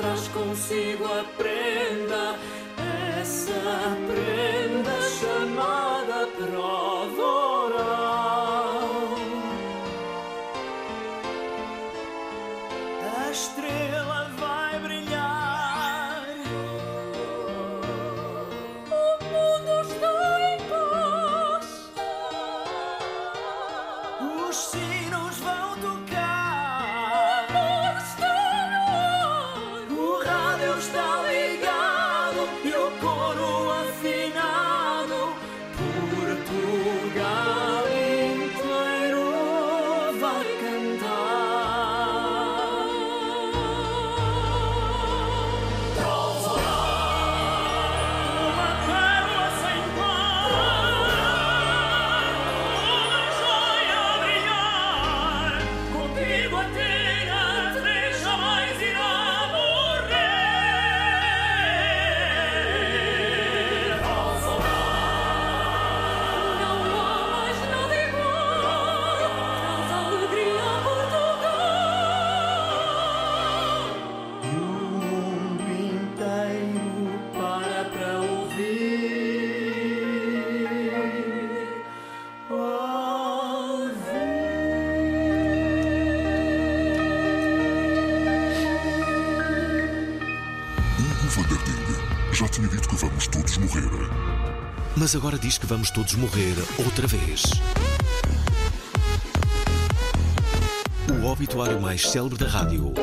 Traz consigo a prenda. Essa prenda chamada prova Mas agora diz que vamos todos morrer outra vez. O obituário mais célebre da rádio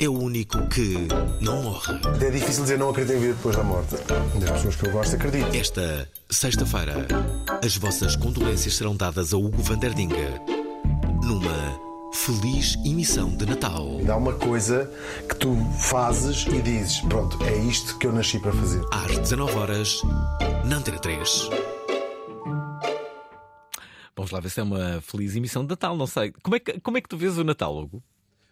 é o único que não morre. É difícil dizer não acredito em vida depois da morte. Das pessoas que eu gosto, acredito. Esta sexta-feira, as vossas condolências serão dadas a Hugo Vanderdinga feliz emissão de Natal. Dá uma coisa que tu fazes e dizes: pronto, é isto que eu nasci para fazer. Às 19 horas, na Antena 3. Vamos lá ver se é uma feliz emissão de Natal, não sei. Como é que, como é que tu vês o Natal, Hugo?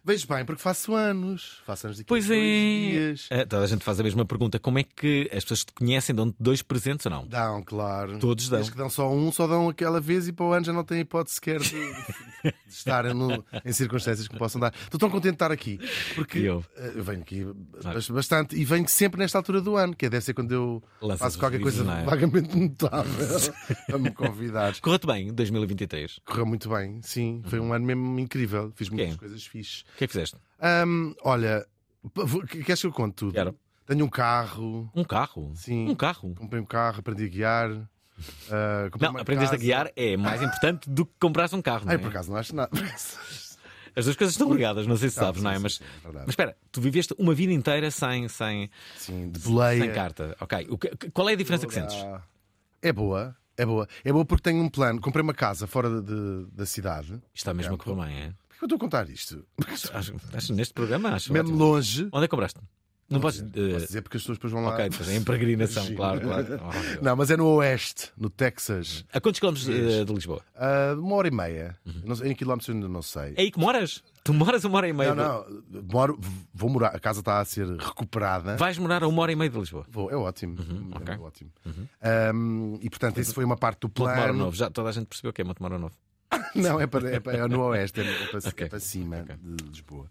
Vejo bem, porque faço anos. Faço anos daqui Pois é. dias. Eh, Toda a gente faz a mesma pergunta. Como é que as pessoas que te conhecem dão-te dois presentes ou não? Dão, claro. Todos dão. Desde que dão só um, só dão aquela vez e para o ano já não têm hipótese sequer de, de estar no- em circunstâncias que me possam dar. Estou tão contente de estar aqui. Porque E eu? eh, venho aqui bas- bastante e venho sempre nesta altura do ano, que é, deve ser quando eu Lanças faço os qualquer coisa é? vagamente notável para me convidar. Correu-te bem 2023. Correu muito bem, sim. Foi um ano mesmo incrível. Fiz muitas Quem? coisas fixes. O que é que fizeste? Olha, queres que eu conte tudo? Quero. Tenho um carro. Um carro? Sim. Um carro? Comprei um carro, aprendi a guiar. ah, comprei Não, aprendeste a casa. guiar é mais importante do que compraste um carro. Não é? Por acaso não acho nada. As duas coisas estão ligadas, não sei se Não, sabes, sim, não é? Mas, sim, é mas espera, tu viveste uma vida inteira sem, sem, Sim, de boleia. sem carta. Ok. Que- qual é a diferença que sentes? É boa, é boa. É boa porque tenho um plano. Comprei uma casa fora de- de- da cidade. Está mesmo a correr bem, é? Eu estou a contar isto? Acho, acho- neste programa acho. Mesmo ótimo. longe. Onde é que compraste? Não podes. Posso eh, dizer porque as pessoas depois vão lá. ok, é em peregrinação, claro, claro. Oh, Não, mas é no Oeste, no Texas. a quantos quilómetros eh, de Lisboa? Ah, uma hora e meia. Não sei- em quilómetros eu ainda não sei. Uhum. É aí que moras? Tu moras uma hora e meia. Não, de- não. Moro, vou morar. A casa está a ser recuperada. Vais morar a uma hora e meia de Lisboa. Vou, é ótimo. Uhum. É ótimo. Ahm, e portanto, isso foi uma parte do plano. Novo. Já toda a gente percebeu que é Montemoro Novo. Não, é, para, é, para- é no Oeste, é para, Ok. é para cima de Lisboa.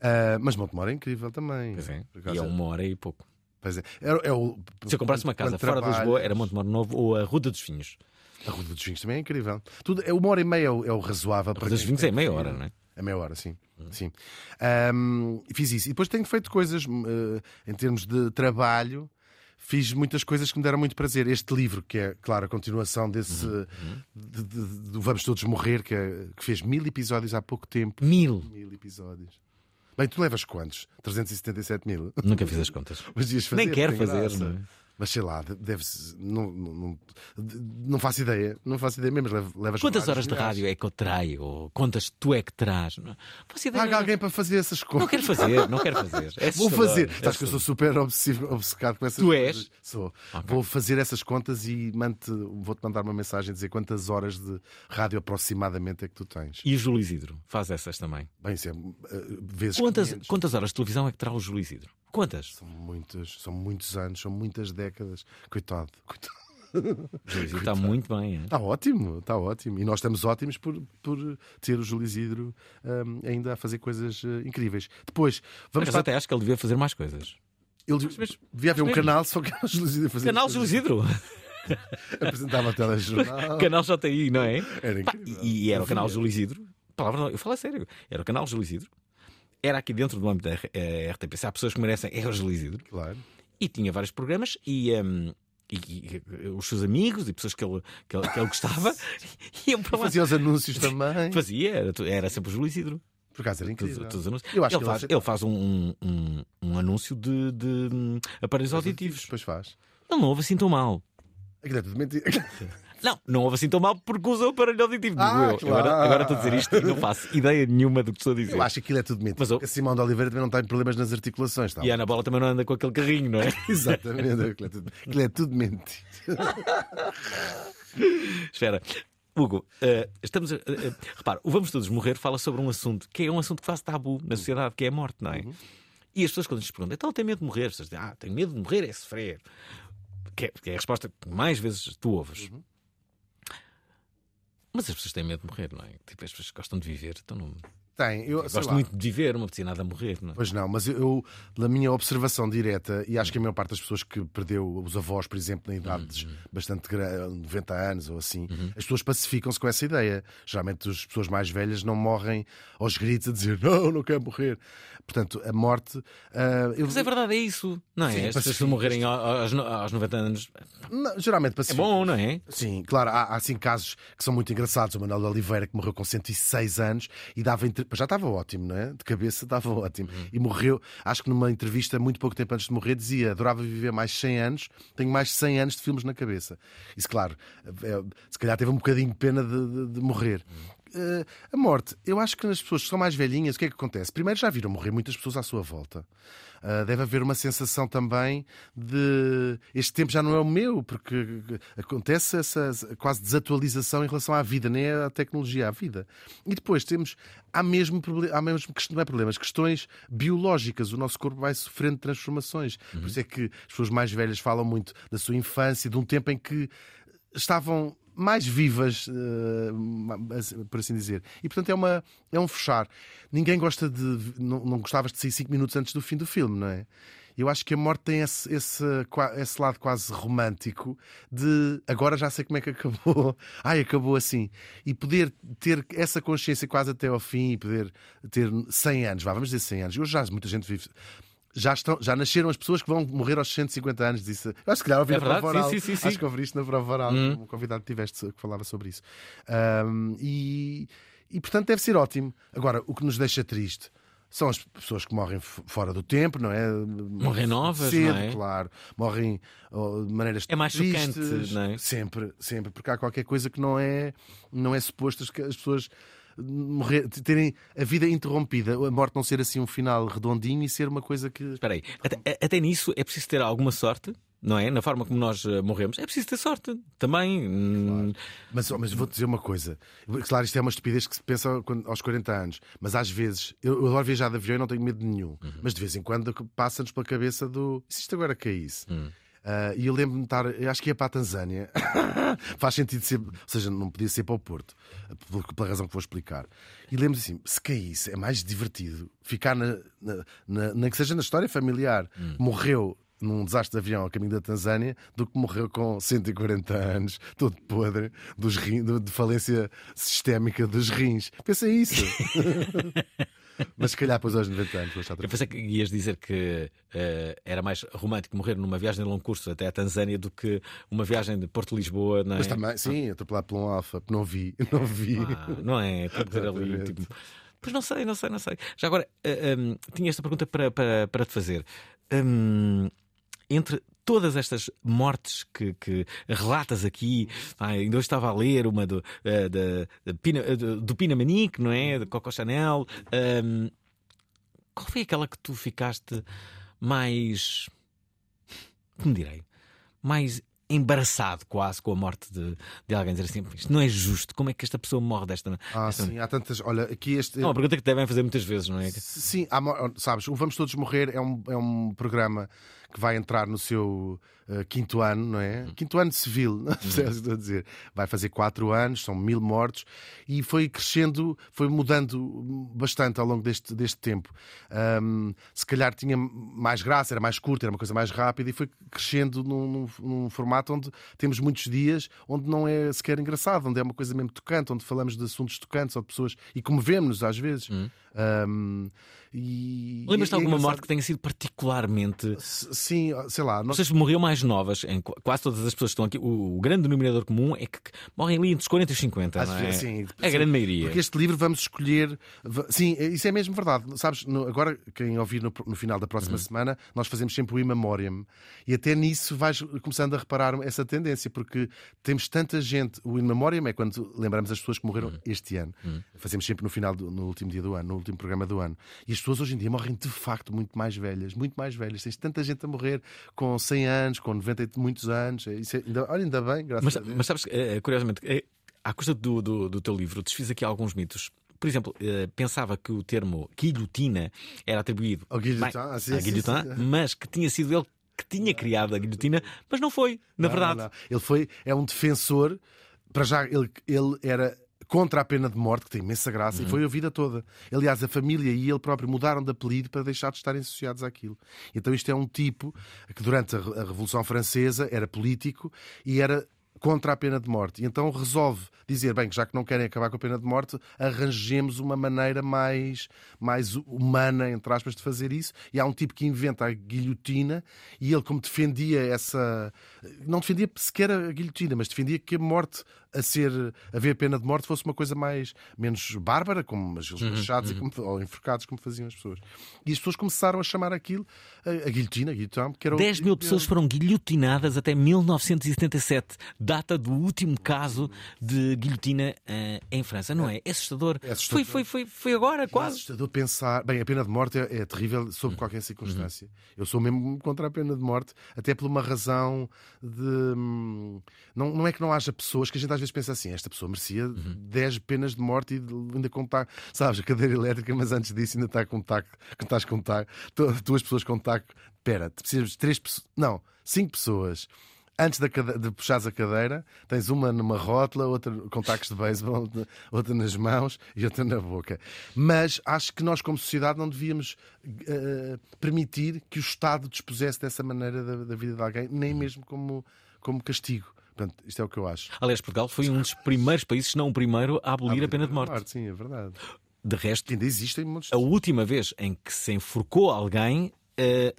Ah, mas Montemor é incrível também. Pois é. E acaso, é uma hora e pouco. Pois é. É, é o, Se eu comprasse uma casa fora de Lisboa, era Montemoro Novo ou a Ruda dos Vinhos. A Ruda dos Vinhos também é incrível. Tudo, é uma hora e meia é o, é o razoável. A Ruda dos Vinhos é meia hora, não é? É meia hora, sim. sim. Ahm, fiz isso. E depois tenho feito coisas eh, em termos de trabalho. Fiz muitas coisas que me deram muito prazer. Este livro, que é, claro, a continuação desse de- de- do Vamos Todos Morrer, que, é- que fez mil episódios há pouco tempo. Mil. Mil episódios. Bem, tu levas quantos? 377 mil? Nunca fiz as contas. Mas ias fazer, Nem quero fazer, graça. não é? Mas sei lá, deve-se. Não, não, não, faço ideia. Não faço ideia mesmo. Levas Quantas horas de rádio é que eu traio? Ou quantas tu é que traz? Não faço ideia. Paga alguém para fazer essas coisas. Não quero fazer, não quero fazer. É Vou fazer. é Sabes que eu sou super obsessivo, obcecado com essas Tu coisas. és? Sou. Ok. Vou fazer essas contas e vou-te mandar uma mensagem dizer quantas horas de rádio aproximadamente é que tu tens. E o Júlio Isidro? Faz essas também. Bem, isso é eh, vezes Quantas, 500. quantas horas de televisão é que terá o Júlio Isidro? Quantas? São muitas, são muitos anos, são muitas décadas. Coitado, coitado. O Júlio Isidro está muito bem. é? Está ótimo, está ótimo. E nós estamos ótimos por, por ter o Júlio Isidro hum, ainda a fazer coisas eh, incríveis. Depois, vamos Mas para... até acho que ele devia fazer mais coisas. Ele mas- devia haver um mesmo. canal só que o Júlio Isidro fazer Canal Júlio. Isidro. Apresentava telejornal. Canal JI, não é? Era Pá, incrível. e, e era o canal. Júlio Isidro. Palavra não, eu falo a sério. Era o canal Júlio Isidro. Era aqui dentro do âmbito da eh, RTP. Há pessoas que merecem, é Isidro. Claro. E tinha vários programas e. hum, e, e- e os seus amigos e pessoas que ele, que ele, que ele gostava iam para lá. Fazia os anúncios também. Fazia, era, era sempre o Júlio Isidro. Por acaso era Todos, incrível. todos os anúncios. Eu acho ele, que ele faz, aceita- ele faz um, um, um, um anúncio de, de hum, aparelhos auditivos. Depois faz. Ele não ouve assim tão mal. Mentira. Não, não ouve assim tão mal porque usa o aparelho auditivo. Ah, eu. claro. Agora, agora estou a dizer isto e não faço ideia nenhuma do que estou a dizer. Eu acho que aquilo é tudo mentira. Mas Porque a Simão de Oliveira também não tem problemas nas articulações. Tá? E a Ana Bola também não anda com aquele carrinho, não é? Exatamente. Aquilo é tudo, aquilo é tudo mentira. Espera. Hugo, eh, estamos a. eh, eh, repara, o Vamos Todos Morrer fala sobre um assunto que é um assunto que faz tabu na sociedade, que é a morte, não é? Uhum. E as pessoas, quando lhes perguntam, então tem medo de morrer? As pessoas dizem, ah, tenho medo de morrer, é sofrer. Que é, que é a resposta que mais vezes tu ouves. Uhum. Mas as pessoas têm medo de morrer, não é? Tipo, as pessoas gostam de viver, então não. Tem. Eu, Eu gosto lá. muito de viver, não me nada a morrer, não é? Pois não, mas eu, na minha observação direta, e acho que a maior parte das pessoas que perdeu os avós, por exemplo, na idades bastante gra- 90 anos ou assim, as pessoas pacificam-se com essa ideia. Geralmente as pessoas mais velhas não morrem aos gritos a dizer não, não quero morrer. Portanto, a morte. ah, eu- Mas é verdade, é isso, não é? As pessoas morrerem aos, aos 90 anos não, geralmente é pacificam. bom, não é? Sim, claro, há, há assim casos que são muito engraçados. O Manuel de Oliveira, que morreu com 106 anos e dava entre... já estava ótimo, não é? De cabeça estava ótimo. E morreu, acho que numa entrevista, muito pouco tempo antes de morrer, dizia: adorava viver mais 100 anos, tenho mais 100 anos de filmes na cabeça. Isso, claro, é, se calhar teve um bocadinho de pena de, de- de morrer. Eh, a morte, eu acho que nas pessoas que são mais velhinhas, o que é que acontece? Primeiro, já viram morrer muitas pessoas à sua volta. Ah, deve haver uma sensação também de este tempo já não é o meu, porque acontece essa quase desatualização em relação à vida, nem à tecnologia, à vida. E depois temos, há mesmo, há mesmo não é problemas, questões biológicas. O nosso corpo vai sofrendo transformações. Por isso é que as pessoas mais velhas falam muito da sua infância, de um tempo em que estavam mais vivas, eh, por assim dizer. E portanto é, uma, é um fechar. Ninguém gosta de. Não, não gostavas de sair 5 minutos antes do fim do filme, não é? Eu acho que a morte tem esse, esse, esse lado quase romântico de agora já sei como é que acabou. Ai, acabou assim. E poder ter essa consciência quase até ao fim e poder ter 100 anos, vá, vamos dizer 100 anos. Hoje já muita gente vive. Já, estão, já nasceram as pessoas que vão morrer aos 150 anos. Disse, eu acho que calhar ouvi É na prova oral. Sim, sim, sim, Acho que ouvi isto na prova oral. Um convidado que tiveste que falava sobre isso. Ahm, e, e portanto deve ser ótimo. Agora, o que nos deixa triste são as pessoas que morrem fora do tempo, não é? Morrem novas, cedo, não é? claro. Morrem oh, de maneiras É mais chocante, tristes. não é? Sempre, sempre, porque há qualquer coisa que não é, não é suposto que as pessoas morrer, terem a vida interrompida, a morte não ser assim um final redondinho e ser uma coisa que. Espera aí, até, até nisso é preciso ter alguma sorte, não é? Na forma como nós eh, morremos, é preciso ter sorte também. Hum, Mas, mas vou-te dizer uma coisa. Claro, isto é uma estupidez que se pensa aos 40 anos. Mas às vezes, eu, eu adoro viajar de avião e não tenho medo nenhum. Mas de vez em quando passa-nos pela cabeça do. Se isto agora caísse? Ah, e eu lembro-me de estar, acho que ia para a Tanzânia. Faz sentido ser, ou seja, não podia ser para o Porto, pela, razão que vou explicar. E lembro assim: se caísse, é mais divertido ficar na, na, na- nem que seja na história familiar. Morreu num desastre de avião a caminho da Tanzânia do que morreu com 140 anos, todo podre, dos de falência sistémica dos rins. Pensa isso. Mas se calhar depois aos 90 anos, vou achar outra Eu pensei que ias dizer que eh, era mais romântico morrer numa viagem de longo curso até a Tanzânia do que uma viagem de Porto-Lisboa, não é? Mas também, sim, atropelado por um alfa, não vi, não vi. Ah, não é? Tem que ter ali, tipo... Pois não sei, não sei, não sei. Já agora, eh, hum, tinha esta pergunta para, para, para te fazer. Hum, entre todas estas mortes que, que relatas aqui, ah, ainda hoje estava a ler uma do, eh, da- da Pina- eh, do, Pina Manique, não é? De Coco Chanel. hum, qual foi aquela que tu ficaste mais. Como direi? Mais embaraçado quase com a morte de, de alguém. Dizer assim, isto não é justo. Como é que esta pessoa morre desta. Ah, desta- sim, há tantas. Olha, aqui este. É uma pergunta que devem fazer muitas vezes, não é? Sim, há sabes, o Vamos Todos Morrer é um, é um programa que vai entrar no seu eh, quinto ano, não é? Quinto ano civil, não percebes o que estou a dizer? Vai fazer quatro anos, são mil mortos e foi crescendo, foi mudando bastante ao longo deste, deste tempo. Ahm, se calhar tinha mais graça, era mais curto, era uma coisa mais rápida e foi crescendo num, num- num formato onde temos muitos dias onde não é sequer engraçado, onde é uma coisa mesmo tocante, onde falamos de assuntos tocantes ou de pessoas e comovemos-nos às vezes. Ahm, e, Lembras-te de é alguma engraçado- morte que tenha sido particularmente. Sim, sei lá. Nós... Vocês morriam mais novas, em qu- quase todas as pessoas que estão aqui. O, o grande denominador comum é que morrem ali entre os 40 e os 50. Às não é? sim, a sim, grande maioria. Porque este livro vamos escolher. Sim, isso é mesmo verdade. Sabes, no- agora, quem ouvir no, no final da Uhum. próxima semana, nós fazemos sempre o In Memoriam. E até nisso vais começando a reparar essa tendência, porque temos tanta gente. O In Memoriam é quando lembramos as pessoas que morreram Uhum. este ano. Fazemos sempre no final, do, no último dia do ano, no último programa do ano. E as pessoas hoje em dia morrem de facto muito mais velhas, muito mais velhas. Tens tanta gente a morrer com 100 anos, com 90 e muitos anos. Isso é- ainda, olha, ainda bem, graças Mas, a Deus. mas sabes, eh, curiosamente, eh, à custa do, do, do teu livro, desfiz aqui alguns mitos. Por exemplo, eh, pensava que o termo guilhotina era atribuído Ao guilhotin, bem, ah, sim, à sim, sim. mas que tinha sido ele que tinha criado a guilhotina, mas não foi, na Não, verdade. não, não. Ele foi, é um defensor, para já, ele, ele era contra a pena de morte, que tem imensa graça, Uhum. e foi a vida toda. Aliás, a família e ele próprio mudaram de apelido para deixar de estarem associados àquilo. Então, isto é um tipo que, durante a, Re- a Revolução Francesa, era político e era contra a pena de morte. E então resolve dizer, bem, que já que não querem acabar com a pena de morte, arranjemos uma maneira mais, mais humana, entre aspas, de fazer isso. E há um tipo que inventa a guilhotina e ele, como defendia essa... Não defendia sequer a guilhotina, mas defendia que a morte a ser a ver pena de morte fosse uma coisa mais menos bárbara, como os Uhum, machados e como, ou enforcados, como faziam as pessoas. E as pessoas começaram a chamar aquilo a, a guilhotina, a guilhotina, que era o- 10 mil pessoas foram guilhotinadas até 1977, data do último caso de guilhotina eh, em França, não é? É assustador. É assustador. Foi, foi, foi, foi agora, É quase. assustador pensar. Bem, a pena de morte é, é terrível sob qualquer circunstância. Eu sou mesmo contra a pena de morte, até por uma razão de. hum, Não, não é que não haja pessoas que a gente às vezes pensa assim: esta pessoa merecia 10 penas de morte e ainda contar, sabes, a cadeira elétrica, mas antes disso ainda está com taco, que estás com taco, duas pessoas com taco. Espera, precisas de três pessoas. Não, cinco pessoas. Antes de puxares a cadeira, tens uma numa rótula, outra com tacos de beisebol, outra nas mãos e outra na boca. Mas acho que nós, como sociedade, não devíamos eh, permitir que o Estado dispusesse dessa maneira da, da vida de alguém, nem mesmo como, como castigo. Portanto, isto é o que eu acho. Aliás, Portugal foi um dos primeiros países, se não o primeiro, a abolir a pena de morte. Sim, é verdade. De resto, Ainda existem muitos. a última vez em que se enforcou alguém,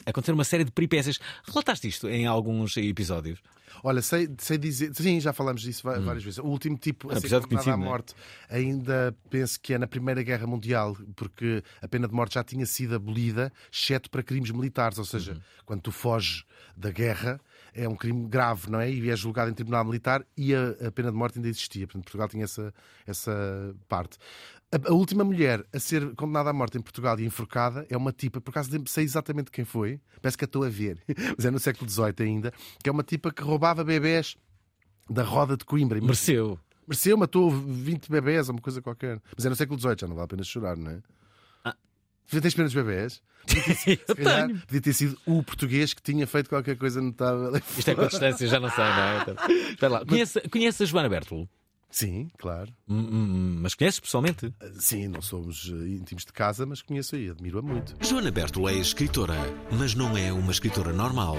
aconteceram uma série de peripécias. Relataste isto em alguns episódios. Olha, sei, sei dizer. Sim, já falamos disso va- várias vezes. O último tipo a ser condenado à é? morte ainda penso que é na Primeira Guerra Mundial, porque a pena de morte já tinha sido abolida, exceto para crimes militares. Ou seja, quando tu foges da guerra, é um crime grave, não é? E és julgado em tribunal militar e a, a pena de morte ainda existia. Portanto, Portugal tinha essa, essa parte. A, a última mulher a ser condenada à morte em Portugal e enforcada é uma tipa, por acaso sei exatamente quem foi, parece que a estou a ver, mas é no século XVIII ainda, que é uma tipa que roubava bebés da roda de Coimbra. Mereceu. Mereceu, matou 20 bebés ou uma coisa qualquer. Mas é no século XVIII, já não vale a pena chorar, não é? Ah. Tens pena dos bebés? Eu calhar, tenho. Podia ter sido o português que tinha feito qualquer coisa notável. Isto é com a distância, já não sei, não é? Então, lá. Conhece, conhece a Joana Bertolo? Sim, claro. Hum, hum, Mas conheces pessoalmente? Sim, não somos eh, íntimos de casa, mas conheço aí, admiro-a muito. Joana Bertolo é escritora, mas não é uma escritora normal.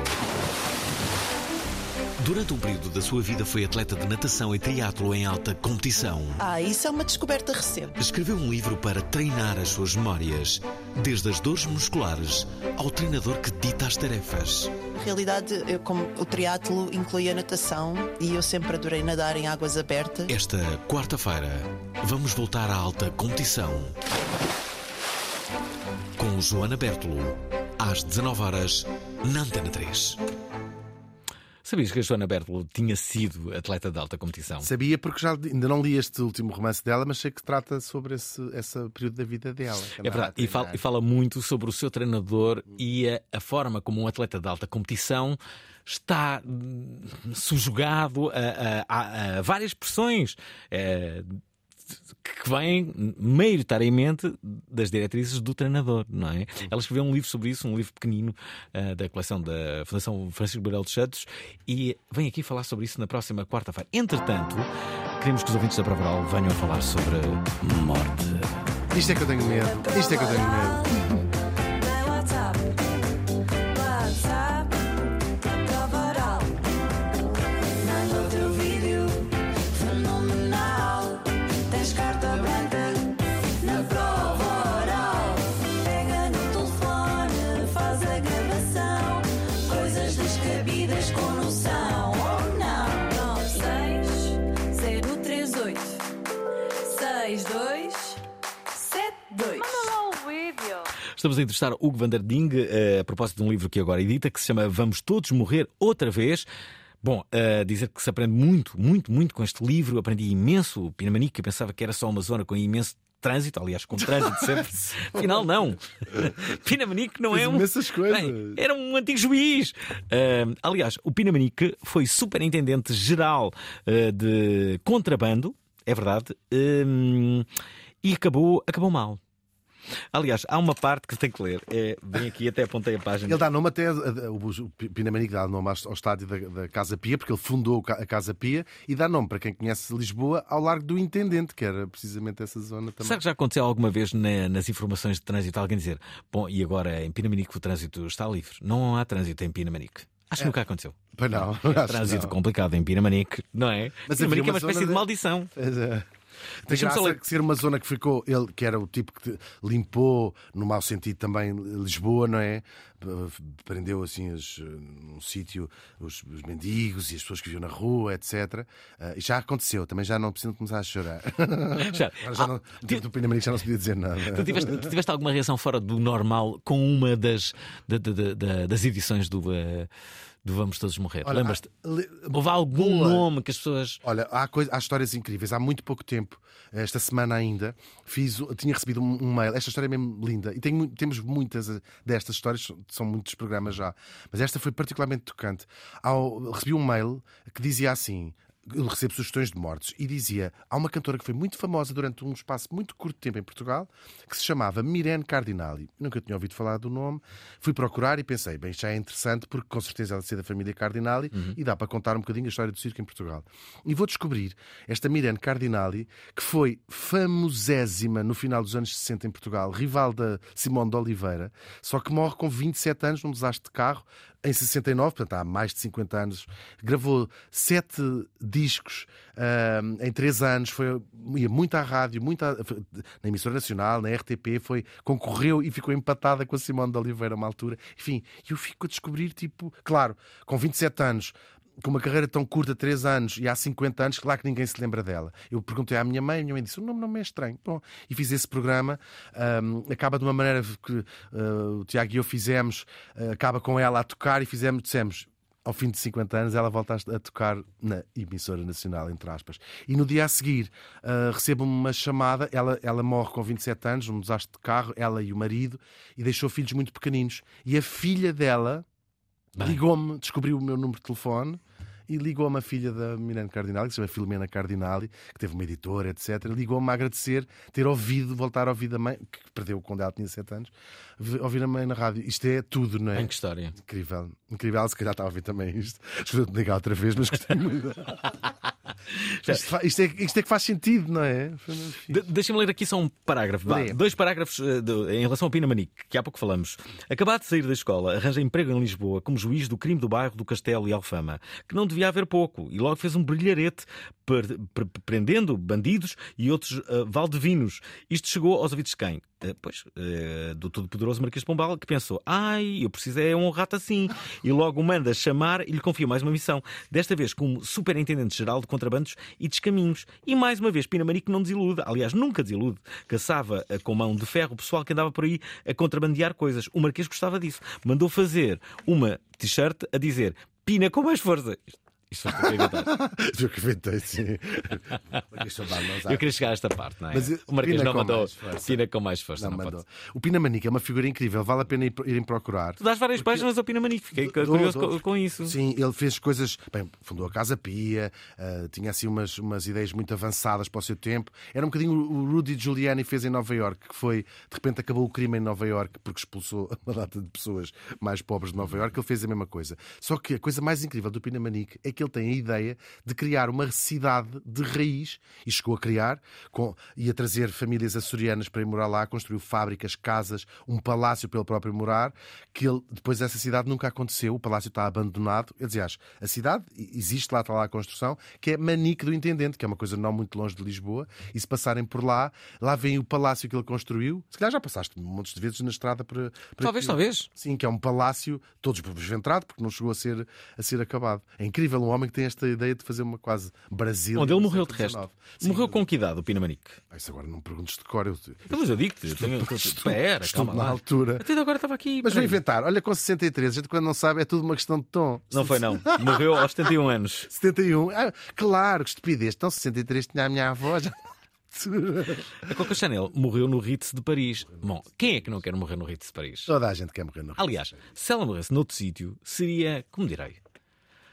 Durante um período da sua vida foi atleta de natação e triatlo em alta competição. Ah, isso é uma descoberta recente. Escreveu um livro para treinar as suas memórias, desde as dores musculares ao treinador que dita as tarefas. Na realidade, eu, como o triatlo inclui a natação e eu sempre adorei nadar em águas abertas. Esta quarta-feira, vamos voltar à alta competição. Com Joana Bertolo, às 19 horas na Antena 3. Sabias que a Joana Bertolo tinha sido atleta de alta competição? Sabia porque já ainda não li este último romance dela, mas sei que trata sobre esse, esse período da vida dela. É verdade, e fala, e fala muito sobre o seu treinador e a, a forma como um atleta de alta competição está hum, subjugado a, a- a- várias pressões eh, que vêm maioritariamente das diretrizes do treinador, não é? Ela escreveu um livro sobre isso, um livro pequenino eh, da coleção da Fundação Francisco Barel dos Santos e vem aqui falar sobre isso na próxima quarta-feira. Entretanto, queremos que os ouvintes da Provaral venham a falar sobre morte. Isto é que eu tenho medo. Isto é que eu tenho medo. Estamos a entrevistar Hugo van der Ding eh, a propósito de um livro que agora edita que se chama Vamos Todos Morrer Outra Vez. Bom, eh, dizer que se aprende muito, muito, muito com este livro. Aprendi imenso. Pinamanique, eu pensava que era só uma zona com imenso trânsito, aliás, com trânsito sempre. Afinal, não. Pinamanique não Fez é um. imensas coisas. Bem, era um antigo juiz. Eh, aliás, o Pinamanique foi superintendente geral eh, de contrabando, é verdade, eh, e acabou, acabou mal. Aliás, há uma parte que tem que ler. É, bem aqui, até apontei a página. Ele dá nome até, o Pinamanique dá nome ao estádio da, da Casa Pia, porque ele fundou a Casa Pia, e dá nome, para quem conhece Lisboa, ao Largo do Intendente, que era precisamente essa zona também. Será que já aconteceu alguma vez na- nas informações de trânsito alguém dizer bom, e agora em Pinamanique o trânsito está livre? Não há trânsito em Pinamanique. Acho que nunca aconteceu. Pois não, que Trânsito complicado em Pinamanique, não é? Mas Pinamanique é uma uma espécie de de- maldição. Pois é. Tem graça ler- que ser uma zona que ficou, ele que era o tipo que limpou, no mau sentido também, Lisboa, não é? Prendeu assim os, num sítio os, os mendigos e as pessoas que viviam na rua, etc. Ah, e já aconteceu, também já não preciso começar a chorar. Já. Já Ah, não, do Pinamanique já não se podia dizer nada. Tu tiveste, tu tiveste alguma reação fora do normal com uma das, da- da- da- da- das edições do, eh, do Vamos Todos Morrer? Lembras-te? le- Houve algum boa. nome que as pessoas. Olha, há, coisa- há histórias incríveis. Há muito pouco tempo, esta semana ainda, fiz, tinha recebido um, um mail. Esta história é mesmo linda. E tenho temos muitas eh, destas histórias, são muitos programas já. Mas esta foi particularmente tocante. Ao- recebi um mail que dizia assim. Eu recebo sugestões de mortes e dizia: há uma cantora que foi muito famosa durante um espaço muito curto de tempo em Portugal que se chamava Mirene Cardinali. Nunca tinha ouvido falar do nome. Fui procurar e pensei: bem, já é interessante porque com certeza ela é da família Cardinali e dá para contar um bocadinho a história do circo em Portugal. E vou descobrir esta Mirene Cardinali que foi famosésima no final dos anos 60 em Portugal, rival da Simone de Oliveira, só que morre com 27 anos num desastre de carro em 69, portanto há mais de 50 anos, gravou sete discos ahm, em três anos, foi, ia muito à rádio, muito à- na emissora nacional, na RTP, foi, concorreu e ficou empatada com a Simone de Oliveira uma altura. Enfim, eu fico a descobrir, tipo, claro, com 27 anos, com uma carreira tão curta, 3 anos, e há 50 anos, claro que ninguém se lembra dela. Eu perguntei à minha mãe, a minha mãe disse: o nome não me é estranho. Bom, e fiz esse programa. ahm, acaba de uma maneira que ah, o Tiago e eu fizemos, ah, acaba com ela a tocar e fizemos, dissemos. ao fim de 50 anos, ela volta a, a tocar na emissora nacional, entre aspas. E no dia a seguir, uh, recebo uma chamada. Ela, ela morre com 27 anos, num desastre de carro, ela e o marido, e deixou filhos muito pequeninos. E a filha dela ligou-me, descobriu o meu número de telefone e ligou-me a filha da Milena Cardinali, que se chama Filomena Cardinali, que teve uma editora, etc. Ligou-me a agradecer ter ouvido, voltar a ouvir a mãe, que perdeu quando ela tinha 7 anos, ouvir a mãe na rádio. Isto é tudo, não é? Bem, que história. Incrível. Incrível, se calhar está a ouvir também isto. Escuta-te ligar outra vez, mas gostei muito. isto, isto é, isto é que faz sentido, não é? De- Deixa-me ler aqui só um parágrafo. Lê. dois parágrafos eh, de- em relação ao Pina Manique, que há pouco falamos. Acabado de sair da escola, arranja emprego em Lisboa como juiz do crime do bairro do Castelo e Alfama, que não devia haver pouco, e logo fez um brilharete per- per- prendendo bandidos e outros eh, valdevinos. Isto chegou aos ouvidos de quem? Eh, pois, eh, do todo-poderoso Marquês de Pombal, que pensou: ai, eu preciso é um rato assim. E logo manda chamar e lhe confia mais uma missão. Desta vez como superintendente-geral de contrabandos e descaminhos. E mais uma vez, Pina Manique não desilude. Aliás, nunca desilude. Caçava eh, com mão de ferro o pessoal que andava por aí a contrabandear coisas. O Marquês gostava disso. Mandou fazer uma t-shirt a dizer Pina com mais força. Isto- foi o que inventei. Eu que inventei, sim. Eu queria chegar a esta parte, não é? Mas, eh, o Marquês Pina não mandou. Pina com mais força. Não Não, mandou. pode. O Pina Manique é uma figura incrível, vale a pena ir- irem procurar. Tu dás várias páginas ao Pina Manique. Fiquei Dou, curioso dou. com, com isso. Sim, ele fez coisas. Bem, fundou a Casa Pia, ah, tinha assim umas, umas ideias muito avançadas para o seu tempo. Era um bocadinho o o Rudy Giuliani fez em Nova York, que foi. De repente acabou o crime em Nova York porque expulsou uma data de pessoas mais pobres de Nova York. Ele fez a mesma coisa. Só que a coisa mais incrível do Pina Manique é que ele tem a ideia de criar uma cidade de raiz e chegou a criar, com, e a trazer famílias açorianas para ir morar lá, construiu fábricas, casas, um palácio para ele próprio morar, que ele, depois essa cidade nunca aconteceu, o palácio está abandonado. Aliás, a cidade existe lá, está lá a construção, que é Manique do Intendente, que é uma coisa não muito longe de Lisboa, e se passarem por lá, lá vem o palácio que ele construiu. Se calhar já passaste montes de vezes na estrada para. para Talvez, aquilo. talvez. Sim, que é um palácio todo desventrado, porque não chegou a ser, a ser acabado. É incrível um homem que tem esta ideia de fazer uma quase Brasil. Onde ele morreu de resto. Sim, Morreu com que idade, o Pina Manique? Ah, Isso agora não me perguntes de cor. Eu... Mas eu digo-te. tenho- Espera, calma na lá. altura. Até agora estava aqui. Mas vou inventar. Olha, com 63, a gente quando não sabe é tudo uma questão de tom. Não foi, não. Morreu aos 71 anos. 71. Ah, claro, que estupidez. Então 63 tinha a minha avó. Já... A Coco Chanel morreu no Ritz de Paris. Bom, quem é que não quer morrer no Ritz de Paris? Toda a gente quer morrer no Rio. Aliás, se ela morresse noutro sítio, seria, como direi,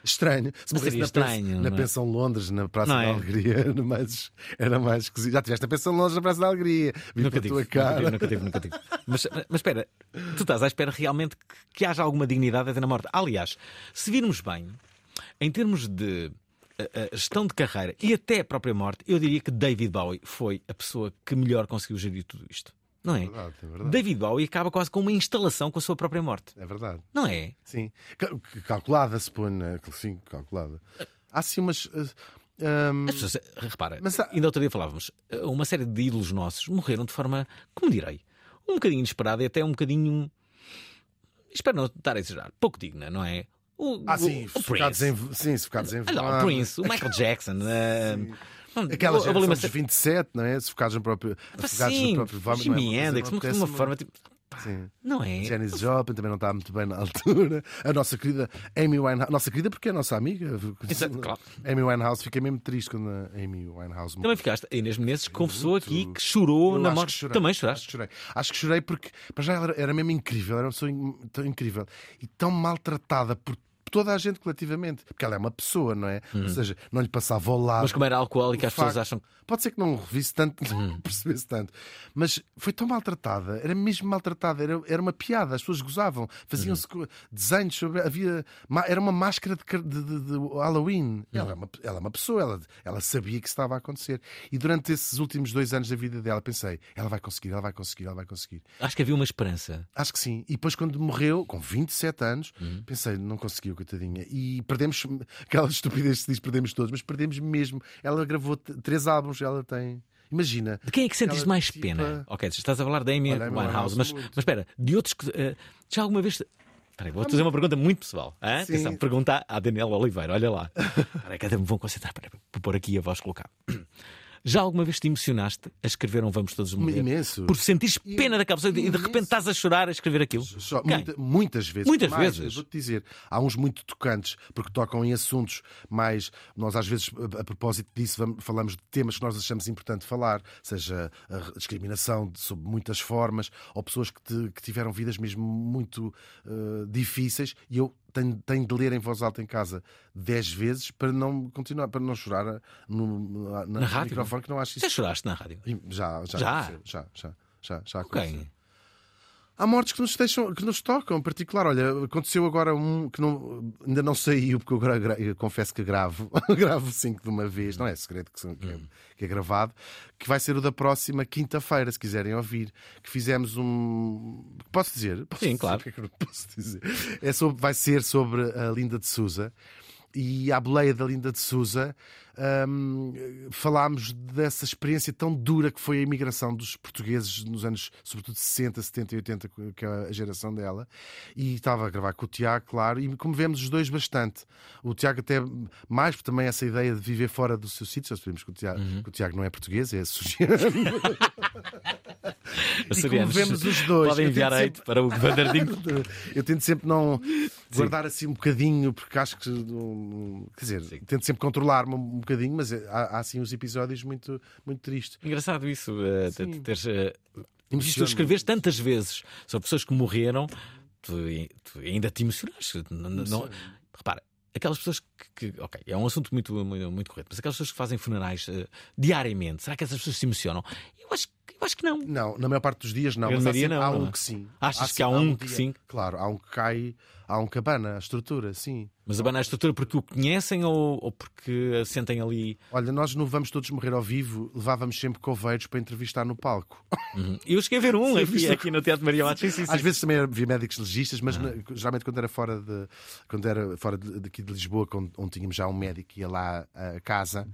Estranho. Se morresse na, estranho, na é? pensão Londres, na Praça Não da é? Alegria, era mais, era mais esquisito. Já tiveste a pensão Londres na Praça da Alegria. Vi Nunca tive, cara. nunca tive, nunca tive. Mas, mas espera, tu estás à espera realmente que, que haja alguma dignidade até na morte. Aliás, se virmos bem, em termos de eh, eh, gestão de carreira e até a própria morte, eu diria que David Bowie foi a pessoa que melhor conseguiu gerir tudo isto. Não é? verdade, é verdade. David Bowie acaba quase com uma instalação com a sua própria morte. É verdade. Não é? Sim. Cal- Calculada, se põe, né? Sim, calculada. Há sim umas. ah, hum, As pessoas, repara, Mas há- ainda outro dia falávamos, eh, uma série de ídolos nossos morreram de forma, como direi, um bocadinho inesperada e até um bocadinho. Espero não estar a exagerar, pouco digna, não é? O, Ah, sim, o, o Prince. em, sim, focados em Olha lá, o Prince, o Michael Jackson. Eh, Aquela geração uma dos sé- 27, não é? Sufocados no próprio. No próprio vómito. não é? Jimi Uma coisa Hendrix, não uma, muito. forma tipo. Sim. Não é? Janis Joplin também não está muito bem na altura. A nossa querida Amy Winehouse. Nossa querida porque é a nossa amiga. Exato, claro. Amy Winehouse. Fiquei mesmo triste quando a Amy Winehouse Também ficaste. A Inês Menezes confessou aqui que chorou Eu na acho morte. Também Acho choraste. que chorei. Acho que chorei porque para já ela era mesmo incrível, era uma pessoa in- tão incrível e tão maltratada por toda a gente coletivamente. Porque ela é uma pessoa, não é? Ou seja, não lhe passava ao lado. Uhum. Mas como era alcoólica, as pessoas facto- acham que. Pode ser que não revisse tanto, Uhum. não percebesse tanto. Mas foi tão maltratada, era mesmo maltratada, era, era uma piada, as pessoas gozavam, faziam-se Uhum. desenhos sobre. Havia. Era uma máscara de, de- de- de Halloween. Uhum. Ela, é uma, ela é uma pessoa, ela, ela sabia que estava a acontecer. E durante esses últimos dois anos da vida dela, pensei: ela vai conseguir, ela vai conseguir, ela vai conseguir. Acho que havia uma esperança. Acho que sim. E depois, quando morreu, com 27 anos, Uhum. pensei, não conseguiu, coitadinha. E perdemos, aquela estupidez que se diz, perdemos todos, mas perdemos mesmo. Ela gravou três álbuns, ela tem. Imagina. De quem é que sentes Ela, mais tipo, pena? Ok, estás a falar da Amy Winehouse, mas, mas espera, de outros que. eh, já alguma vez. Espera aí, vou fazer uma pergunta muito pessoal. Atenção, pergunta à Daniela Oliveira, olha lá. Espera aí, me vão concentrar. Vou pôr aqui a voz colocada. Já alguma vez te emocionaste a escrever um Vamos Todos Morrer? Imenso. Por sentires pena daquela pessoa e de repente estás a chorar a escrever aquilo? Só- muita- muitas vezes. Muitas Mais, vezes. Vou-te dizer, há uns muito tocantes, porque tocam em assuntos mais. Nós, às vezes, a, a propósito disso, vamos- falamos de temas que nós achamos importante falar, seja a discriminação de- sob muitas formas, ou pessoas que, te- que tiveram vidas mesmo muito eh, difíceis, e eu. Tenho, tenho de ler em voz alta em casa dez vezes para não continuar, para não chorar eh, no, na, Na rádio? microfone, que não acho Já isso. choraste na rádio? Já, já, Já? já, já, já, já quem? Há mortes que nos deixam, que nos tocam, em particular. Olha, aconteceu agora um que não, ainda não saiu, porque eu, gra- gra- eu confesso que gravo, gravo cinco de uma vez, não é segredo que, são- que é, que é gravado, que vai ser o da próxima quinta-feira, se quiserem ouvir. Que fizemos um. Posso dizer? Posso Sim, dizer? claro. É posso dizer? É sobre, vai ser sobre a Linda de Souza. E à boleia da Linda de Souza hum, falámos dessa experiência tão dura que foi a imigração dos portugueses nos anos, sobretudo 60, 70 e 80, que é a geração dela. E estava a gravar com o Tiago, claro, e comovemos os dois bastante. O Tiago, até mais, porque também essa ideia de viver fora do seu sítio, já sabemos que o Tiago, Uhum. que o Tiago não é português, é açoriano. Os e açorianos comovemos os dois. Podem enviar hate para o Vanderdinho. Eu tento sempre não guardar assim um bocadinho, porque acho que. hum, Quer dizer, tento sempre controlar-me um bocadinho, mas há, há assim uns episódios muito, muito tristes. Engraçado isso, eh, Sim. te- teres. eh, Isto Emociona-me. escreveres tantas vezes sobre pessoas que morreram, tu, tu ainda te emocionaste. Não, repara, aquelas pessoas que, que- Ok, é um assunto muito, muito, muito correto, mas aquelas pessoas que fazem funerais eh, diariamente, será que essas pessoas se emocionam? Eu acho, que- acho que não. Não, na maior parte dos dias não, Grande mas há, sempre- não, há não um é? que sim. Achas Há que há sim- um que dia- sim? Claro, há um que cai, há um que abana a estrutura, sim. Mas abana a estrutura porque o conhecem ou, ou porque sentem ali. Olha, nós não vamos todos morrer ao vivo, levávamos sempre coveiros para entrevistar no palco. Uhum. Eu cheguei a ver um Sim, aqui, visto- aqui no Teatro Maria Matos. Sim, sim, sim. Às vezes também havia médicos legistas, mas na- geralmente quando era fora de quando era fora de, daqui de Lisboa, onde, onde tínhamos já um médico que ia lá a casa,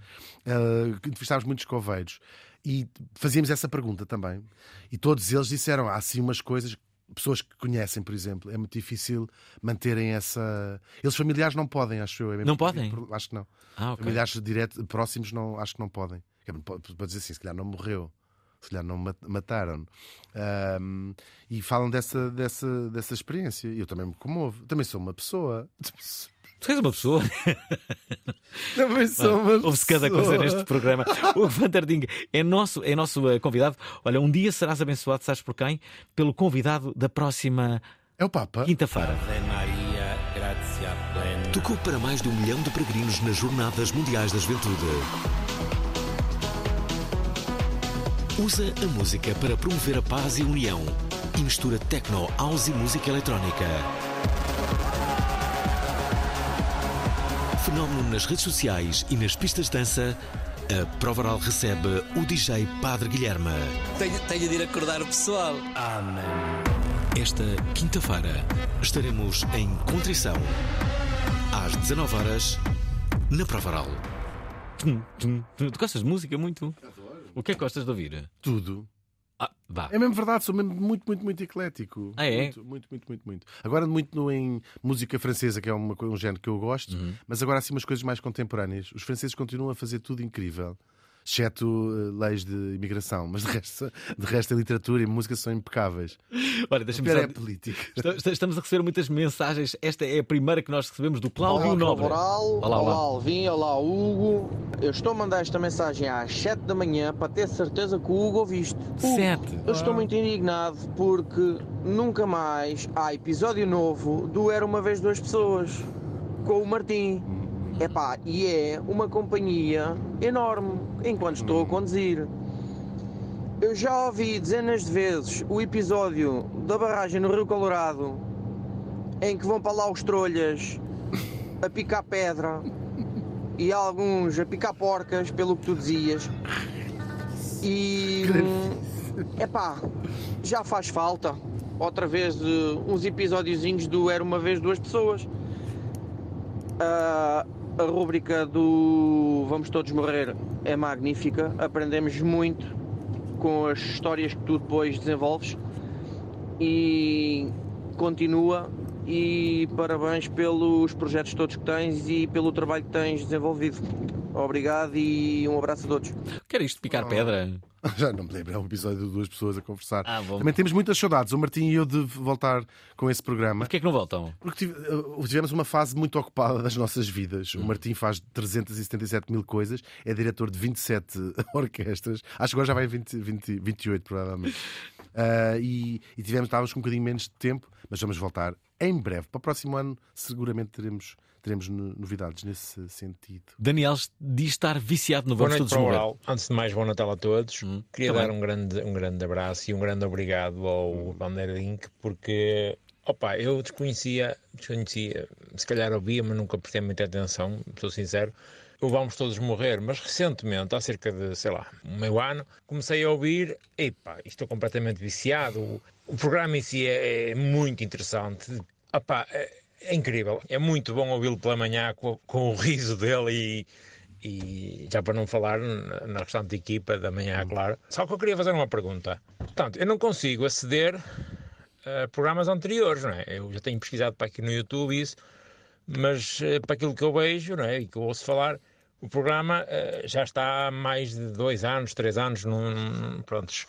uh, entrevistávamos muitos coveiros e fazíamos essa pergunta também. E todos eles disseram: há assim umas coisas. Pessoas que conhecem, por exemplo, é muito difícil manterem essa. Eles familiares não podem, acho eu. É Não podem? Acho que não. Ah, ok. Familiares direto, próximos, não, acho que não podem. É, pode dizer assim, se calhar não morreu. Se calhar não ma- mataram. Ahm, e falam dessa, dessa, dessa experiência. E eu também me comovo. Também sou uma pessoa. Tu és uma pessoa. Também sou uma Ouve-se cada coisa neste programa. O Vanderding é nosso, é nosso eh, convidado. Olha, um dia serás abençoado, sabes por quem? Pelo convidado da próxima É o Papa. quinta-feira. Tocou para mais de um milhão de peregrinos nas Jornadas Mundiais da Juventude. Usa a música para promover a paz e a união e mistura techno, house e música eletrónica. Fenómeno nas redes sociais e nas pistas de dança, a Prova Oral recebe o DJ Padre Guilherme. Tenho, tenho de ir acordar o pessoal. Amém. Esta quinta-feira estaremos em Contrição, às 19 horas na Prova Oral. Tum, tum, tum. Tu gostas de música muito? O que é que gostas de ouvir? Tudo. Ah, vá. É mesmo verdade, sou mesmo muito, muito, muito eclético. Ah, é? Muito, muito, muito, muito, muito. Agora muito no, em música francesa, que é uma, um género que eu gosto, Uhum. mas agora assim umas coisas mais contemporâneas. Os franceses continuam a fazer tudo incrível. Exceto eh, leis de imigração, mas de resto, de resto a literatura e a música são impecáveis. Olha, deixa-me só... é a política. Esta- esta- Estamos a receber muitas mensagens. Esta é a primeira que nós recebemos do Cláudio Olá, Nobre. Cabral. Olá, Olá, olá. Alvin. Olá, Hugo. Eu estou a mandar esta mensagem às 7 da manhã para ter certeza que o Hugo ouviste. Hugo, Sete? Eu estou muito indignado porque nunca mais há episódio novo do Era Uma Vez Duas Pessoas com o Martim. Epá, e é uma companhia enorme enquanto estou a conduzir. Eu já ouvi dezenas de vezes o episódio da barragem no Rio Colorado em que vão para lá os trolhas a picar pedra e alguns a picar porcas, pelo que tu dizias. E. é Epá, já faz falta. Outra vez eh, uns episódiozinhos do Era uma vez duas pessoas. Ah, a rúbrica do Vamos Todos Morrer é magnífica. Aprendemos muito com as histórias que tu depois desenvolves. E continua. E parabéns pelos projetos todos que tens e pelo trabalho que tens desenvolvido. Obrigado e um abraço a todos. Que era isto, picar pedra? Já não me lembro, é um episódio de duas pessoas a conversar. Ah, bom. Também temos muitas saudades, o Martim e eu, de voltar com esse programa. Porquê é que não voltam? Porque uh, tivemos uma fase muito ocupada das nossas vidas. Hum. O Martim faz 377 mil coisas, é diretor de 27 orquestras, acho que agora já vai em 20, 20, 28, provavelmente. Uh, e, e tivemos, estávamos com um bocadinho menos de tempo, mas vamos voltar em breve. Para o próximo ano, seguramente teremos, teremos no- novidades nesse sentido. Daniel diz estar viciado no Vamos Todos para o Morrer. Oral. Antes de mais, bom Natal a todos. Queria também. dar um grande, um grande abraço e um grande obrigado ao Vanderlink, porque opa, eu desconhecia, desconhecia, se calhar ouvia, mas nunca prestei muita atenção, sou sincero. O Vamos Todos Morrer, mas recentemente, há cerca de, sei lá, um meio ano, comecei a ouvir, epá, estou completamente viciado. O, o programa em si é, é muito interessante. Opa, é, incrível, é muito bom ouvi-lo pela manhã com, com o riso dele e, e já para não falar na, restante equipa da manhã, claro. Só que eu queria fazer uma pergunta. Portanto, eu não consigo aceder a programas anteriores, não é? Eu já tenho pesquisado para aqui no YouTube isso, mas eh, para aquilo que eu vejo, não é? E que eu ouço falar, o programa eh, já está há mais de dois anos, três anos, num- prontos.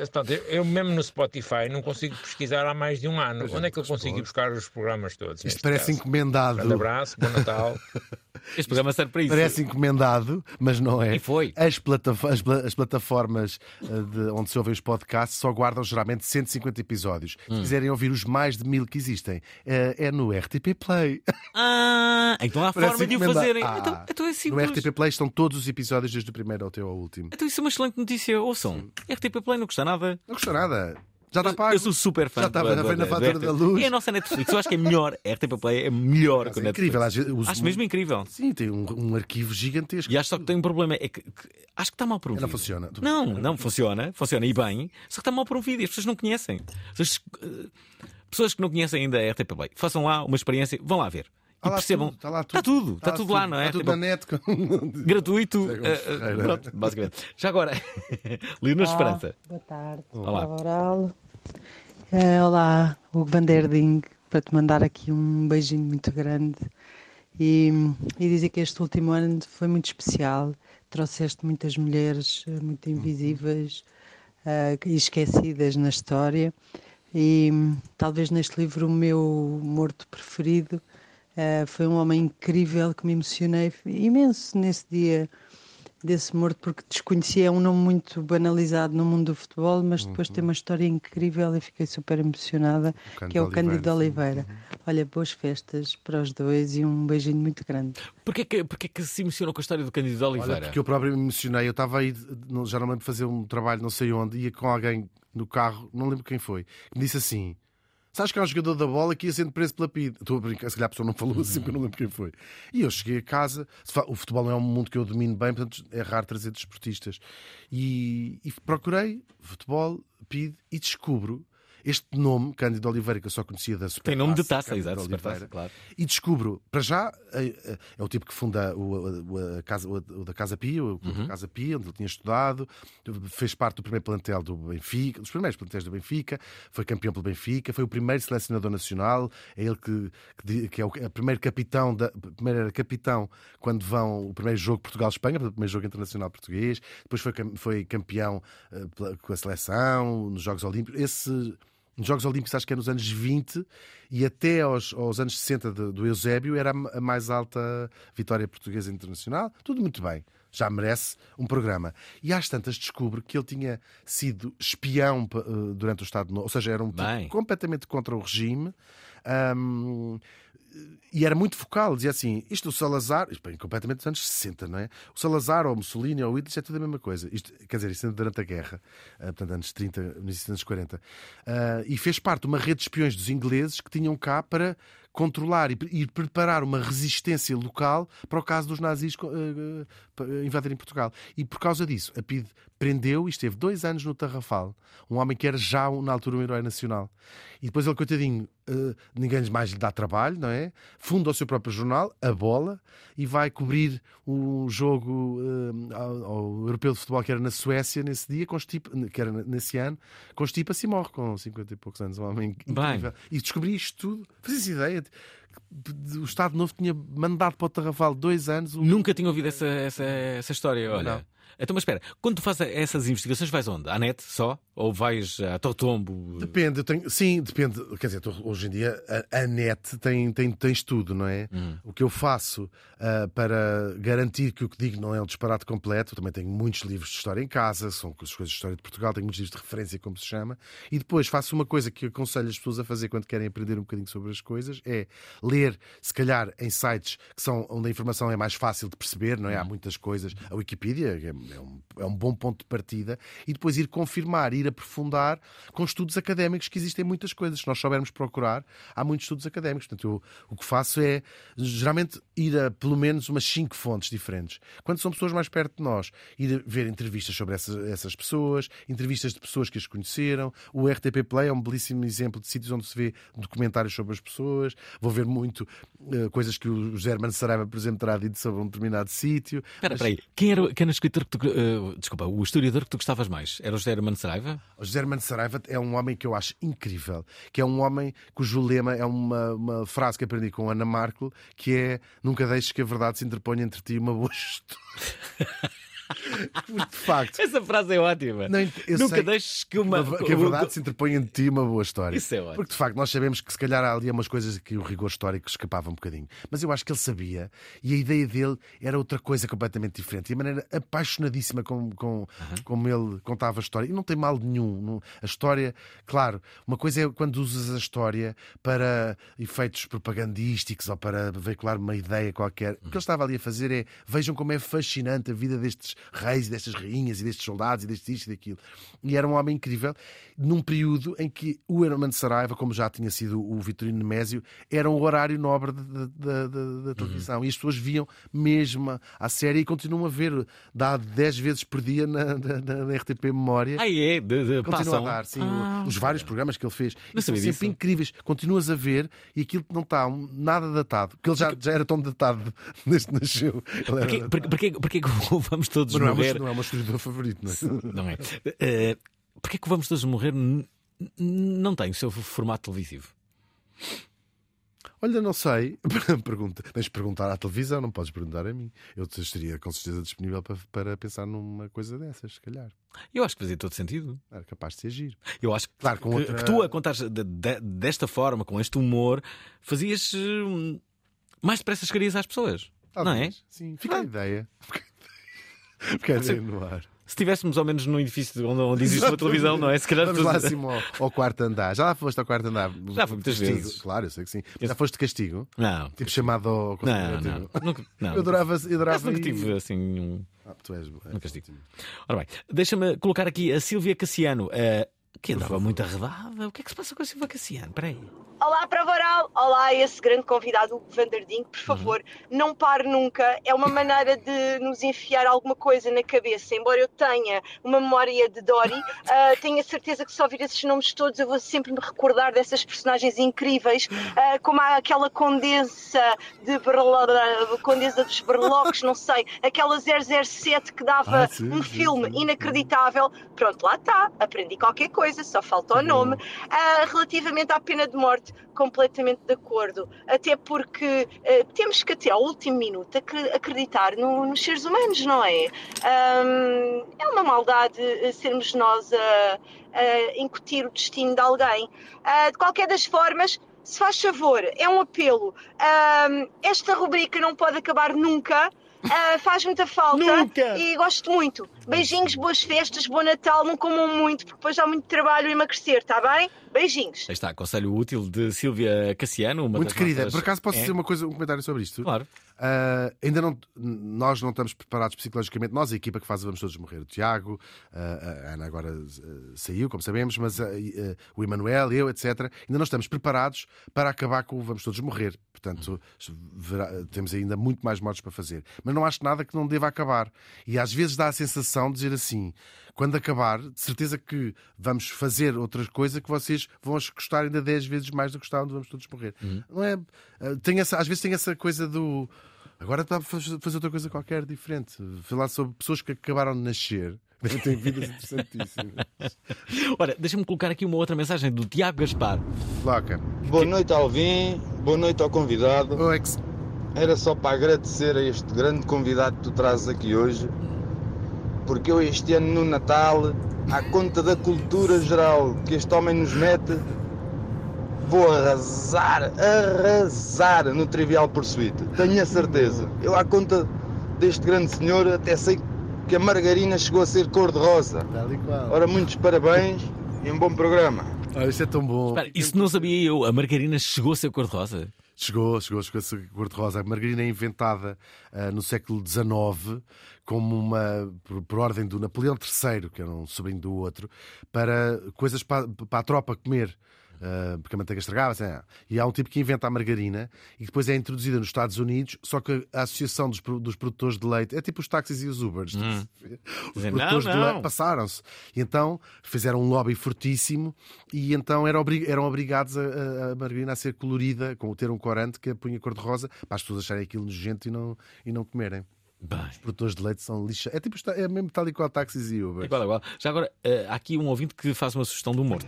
Portanto, eu, eu mesmo no Spotify não consigo pesquisar há mais de um ano. É, Onde é que eu consigo ir buscar os programas todos? Isto parece caso? encomendado. Grande abraço, bom Natal. Este programa serve para isso. Parece encomendado, mas não é. E foi. As, plataf- as pla- as plataformas eh, de onde se ouvem os podcasts só guardam geralmente 150 episódios. Hum. Se quiserem ouvir os mais de mil que existem, eh, é no RTP Play. Ah, então há Parece forma de o fazerem. Ah, Então, então é no. RTP Play estão todos os episódios, desde o primeiro ao teu ao último. Então isso é uma excelente notícia. Ouçam. RTP Play não custa nada. Não custa nada. Já está pago. Eu sou super fã Já estava da- na- na da- fatura da luz. É a nossa Netflix. Eu acho que é melhor. A RTP Play é melhor que a É Netflix. incrível. os- Acho mesmo incrível. Sim, tem um, um arquivo gigantesco. E acho só que tem um problema. É que, que- acho que está mal promovido. Não funciona. Não, não funciona. Funciona e bem. Só que está mal promovido e as pessoas não conhecem. As pessoas, eh, pessoas que não conhecem ainda a RTP Play, façam lá uma experiência, vão lá ver. Está e lá percebam. tudo, está lá Está tudo, está tudo lá, não é? Está tudo Tipo, na net. Gratuito. Eh, eh, pronto, basicamente. Já agora, Leonor Esperança. Boa tarde. Olá. Olá. Eh, olá, Hugo Vanderding, para te mandar aqui um beijinho muito grande e, e dizer que este último ano foi muito especial. Trouxeste muitas mulheres muito invisíveis eh, e esquecidas na história. E talvez neste livro o meu morto preferido eh, foi um homem incrível que me emocionei imenso nesse dia desse morto porque desconhecia é um nome muito banalizado no mundo do futebol mas depois tem uma história incrível e fiquei super emocionada Cândido que é o Oliveira, Cândido. Oliveira olha boas festas para os dois e um beijinho muito grande Porquê que, porquê que se emocionou com a história do Cândido Oliveira? Olha, porque eu próprio me emocionei. Eu estava aí, não- já não lembro de fazer um trabalho, não sei onde, ia com alguém no carro, não lembro quem foi, que me disse assim: Sabes que há um jogador da bola que ia sendo preso pela PID. Estou a brincar, se calhar a pessoa não falou assim, porque eu não lembro quem foi. E eu cheguei a casa, o futebol não é um mundo que eu domino bem, portanto é raro trazer desportistas. E, e procurei futebol, PID, e descubro. Este nome, Cândido Oliveira, que eu só conhecia da Super Tem nome de Taça, exato, Supertaça, claro. E descubro, para já, é, é- é o tipo que funda o, a casa, o, da Casa Pia, o clube da Casa Pia, onde ele tinha estudado, fez parte do primeiro plantel do Benfica, dos primeiros plantéis do Benfica, foi campeão pelo Benfica, foi o primeiro selecionador nacional, é ele que, que, que é o é primeiro capitão, da, primeiro era capitão quando vão o primeiro jogo Portugal-Espanha, o primeiro jogo internacional português, depois foi, foi campeão eh, pela- com a seleção, nos Jogos Olímpicos. Esse nos Jogos Olímpicos, acho que é nos anos 20 e até aos, aos anos 60 do, do Eusébio, era a mais alta vitória portuguesa internacional. Tudo muito bem. Já merece um programa. E às tantas descubro que ele tinha sido espião eh, durante o Estado Novo, ou seja, era um tipo completamente contra o regime. ahm, e era muito focal, dizia assim: isto o Salazar, isto bem, completamente dos anos 60, não é? O Salazar ou o Mussolini ou o Hitler, é tudo a mesma coisa. Isto, quer dizer, isto é durante a guerra, ah, portanto, anos 30, início dos anos 40. Ah, e fez parte de uma rede de espiões dos ingleses que tinham cá para controlar e, pre- e preparar uma resistência local para o caso dos nazis eh, eh, invadirem Portugal. E por causa disso, a PID prendeu e esteve dois anos no Tarrafal. Um homem que era já, na altura, um herói nacional. E depois ele, coitadinho, eh, ninguém mais lhe dá trabalho, não é? Funda o seu próprio jornal, A Bola, e vai cobrir um jogo ao, ao Europeu de Futebol que era na Suécia nesse dia, constipa, que era nesse ano, constipa-se e morre com 50 e poucos anos. Um homem incrível. E descobri isto tudo. Fazes ideia ideia. O Estado Novo tinha mandado para o Tarrafal dois anos. O... Nunca tinha ouvido essa, essa, essa história, olha. Não. Então, mas espera, quando tu fazes essas investigações, vais onde? À net só? Ou vais a Totombo? Depende, eu tenho, sim, depende. Quer dizer, hoje em dia a, a net tem, tem, tens tudo, não é? Hum. O que eu faço ah, para garantir que o que digo não é um disparate completo, eu também tenho muitos livros de história em casa, são as coisas de história de Portugal, tenho muitos livros de referência, como se chama, e depois faço uma coisa que aconselho as pessoas a fazer quando querem aprender um bocadinho sobre as coisas, é ler, se calhar, em sites que são onde a informação é mais fácil de perceber, não é? Há muitas coisas. A Wikipedia é, é um, é um bom ponto de partida, e depois ir confirmar, ir aprofundar com estudos académicos, que existem muitas coisas. Se nós soubermos procurar, há muitos estudos académicos. Portanto, eu, o que faço é, geralmente, ir a pelo menos umas cinco fontes diferentes. Quando são pessoas mais perto de nós, ir ver entrevistas sobre essas, essas pessoas, entrevistas de pessoas que as conheceram. O RTP Play é um belíssimo exemplo de sítios onde se vê documentários sobre as pessoas. Vou ver muito eh, coisas que o Hermano Saraiva, por exemplo, terá dito sobre um determinado sítio. Espera, Mas- espera aí. Quem era, quem era o escritor que tu. eh, desculpa, o historiador que tu gostavas mais? Era o José Hermano Saraiva? O José Hermano Saraiva é um homem que eu acho incrível, que é um homem cujo lema é uma, uma frase que aprendi com Ana Markel, que é nunca deixes que a verdade se interponha entre ti e uma boa história. De facto, Essa frase é ótima. Não, Nunca deixes que uma. que a verdade se interponha entre ti uma boa história. Isso é ótimo. Porque de facto nós sabemos que se calhar há ali umas coisas que o rigor histórico escapava um bocadinho. Mas eu acho que ele sabia e a ideia dele era outra coisa completamente diferente. E a maneira apaixonadíssima com, com, como ele contava a história. E não tem mal nenhum. A história, claro, uma coisa é quando usas a história para efeitos propagandísticos ou para veicular uma ideia qualquer. O que ele estava ali a fazer é vejam como é fascinante a vida destes reis e destas rainhas e destes soldados e destes isto e daquilo. E era um homem incrível num período em que o Hermano Saraiva, como já tinha sido o Vitorino Nemésio, era um horário nobre da, televisão. E as pessoas viam mesmo a série e continuam a ver. Dá 10 vezes por dia na, na- na- na RTP Memória. Ah, é? De, de, Continua passam. a dar, sim, Ah, os vários programas que ele fez. Não E são sempre disso. incríveis. Continuas a ver e aquilo não está nada datado. Porque ele já, já era tão datado desde que nasceu. Porquê, porquê, vamos todos Mas não é, morrer? uma, não é uma historiador favorito, não é? Não é. Eh, porquê que o vamos todos morrer não tem o seu formato televisivo? Olha, não sei. Pergunta. Tens de perguntar à televisão, não podes perguntar a mim. Eu estaria com certeza disponível para, para pensar numa coisa dessas, se calhar. Eu acho que fazia todo sentido. Era capaz de ser giro. Eu acho que, Claro, com que, outra- que tu a contares de- de- desta forma, com este humor, fazias hum, mais depressa chegarias às pessoas. Não é? Talvez. Sim, fica a ideia. Fica ideia no ar. Se estivéssemos ao menos num edifício onde, onde existe uma televisão, não é? Se calhar Vamos tu- lá acima ao, ao quarto andar. Já lá foste ao quarto andar? Já fui muitas Castigo. vezes. Claro, eu sei que sim. Já foste de castigo? Não. Tipo chamado ao Não, não. Nunca, não. Eu adorava, eu adorava nunca tive assim um. Ah, tu és, és Um castigo. Ora bem, deixa-me colocar aqui a Silvia Cassiano, eh, que andava muito arredada. O que é que se passa com a Silvia Cassiano? Espera aí. Olá, Prova Oral! Olá, esse grande convidado, o Vanderding, por favor, não pare nunca. É uma maneira de nos enfiar alguma coisa na cabeça. Embora eu tenha uma memória de Dory, ah, tenho a certeza que se ouvir esses nomes todos eu vou sempre me recordar dessas personagens incríveis, ah, como aquela condensa de Berla- condensa dos berloques, não sei, aquela 007 que dava Ah, sim, um sim, filme inacreditável. Pronto, lá está, aprendi qualquer coisa, só falta o nome. Ah, relativamente à pena de morte, completamente de acordo. Até porque ah, temos que até ao último minuto acre- acreditar no- nos seres humanos, não é? Ahm, é uma maldade ah, sermos nós a, a incutir o destino de alguém. Ah, de qualquer das formas, se faz favor, é um apelo. Ahm, esta rubrica não pode acabar nunca. Ah, faz muita falta e gosto muito. Beijinhos, boas festas, bom Natal. Não comam muito, porque depois há muito trabalho a emagrecer, está bem? Beijinhos. Aí está, conselho útil de Silvia Cassiano. Uma Muito querida, nossas- por acaso posso É? dizer uma coisa, um comentário sobre isto? Claro. Ah, ainda não, nós não estamos preparados psicologicamente, nós, a equipa que faz Vamos Todos Morrer, o Tiago, ah, a Ana agora ah, saiu, como sabemos, mas o Emanuel, eu, etc., ainda não estamos preparados para acabar com o Vamos Todos Morrer. Portanto, verá- temos ainda muito mais mortes para fazer. Mas não acho nada que não deva acabar. E às vezes dá a sensação de dizer assim: quando acabar, de certeza que vamos fazer outra coisa que vocês vão gostar ainda 10 vezes mais do que gostavam Vamos Todos Morrer. Não é? ah, Tem essa, às vezes tem essa coisa do. Agora está a faz- fazer outra coisa qualquer diferente. Falar sobre pessoas que acabaram de nascer. Tem vidas interessantíssimas. Ora, deixa-me colocar aqui uma outra mensagem do Tiago Gaspar. Coloca. Boa noite, Alvin. Boa noite ao convidado. Era só para agradecer a este grande convidado que tu trazes aqui hoje, porque eu este ano no Natal, à conta da cultura geral que este homem nos mete, vou arrasar, arrasar no Trivial Pursuit. Tenho a certeza. Eu à conta deste grande senhor até sei que a margarina chegou a ser cor-de-rosa. Ora, muitos parabéns e um bom programa. Olha, isto é tão bom. Espera, isso não sabia eu. A margarina chegou a ser cor-de-rosa? Chegou, chegou, chegou a ser cor-de-rosa. A margarina é inventada uh, no século XIX como uma, por, por, ordem do Napoleão III, que era um sobrinho do outro, para coisas para, para a tropa comer. Uh, porque a manteiga estragava-se. É. E há um tipo que inventa a margarina e depois é introduzida nos Estados Unidos, só que a Associação dos, dos Produtores de Leite é tipo os táxis e os Ubers. Hum. Os produtores não, de leite passaram-se. E então fizeram um lobby fortíssimo e então eram, obri- eram obrigados a, a- margarina a ser colorida, com ter um corante que a punha cor-de-rosa, para as pessoas acharem aquilo nojento e não, e não comerem. Bem. Os produtores de leite são lixa. É tipo, é mesmo tal e qual táxis e Ubers. Igual, igual. Já agora, eh, há aqui um ouvinte que faz uma sugestão do morto.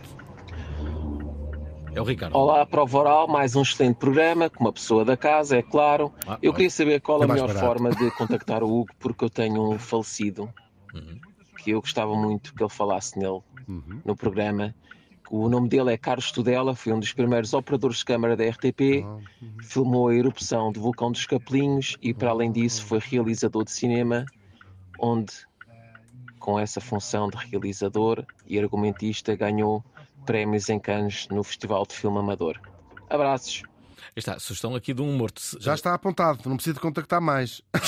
É o Ricardo. Olá, Prova Oral, mais um excelente programa, com uma pessoa da casa, é claro. Ah, eu queria saber qual É a melhor barato. forma de contactar o Hugo, porque eu tenho um falecido que eu gostava muito que ele falasse nele Uhum. no programa. O nome dele é Carlos Tudela, foi um dos primeiros operadores de câmara da RTP, uhum. filmou a erupção do vulcão dos Capelinhos e, para além disso, foi realizador de cinema, onde, com essa função de realizador e argumentista, ganhou prémios em Cannes no Festival de Filme Amador. Abraços. Está, sugestão aqui de um morto. Já está apontado, não preciso de contactar mais.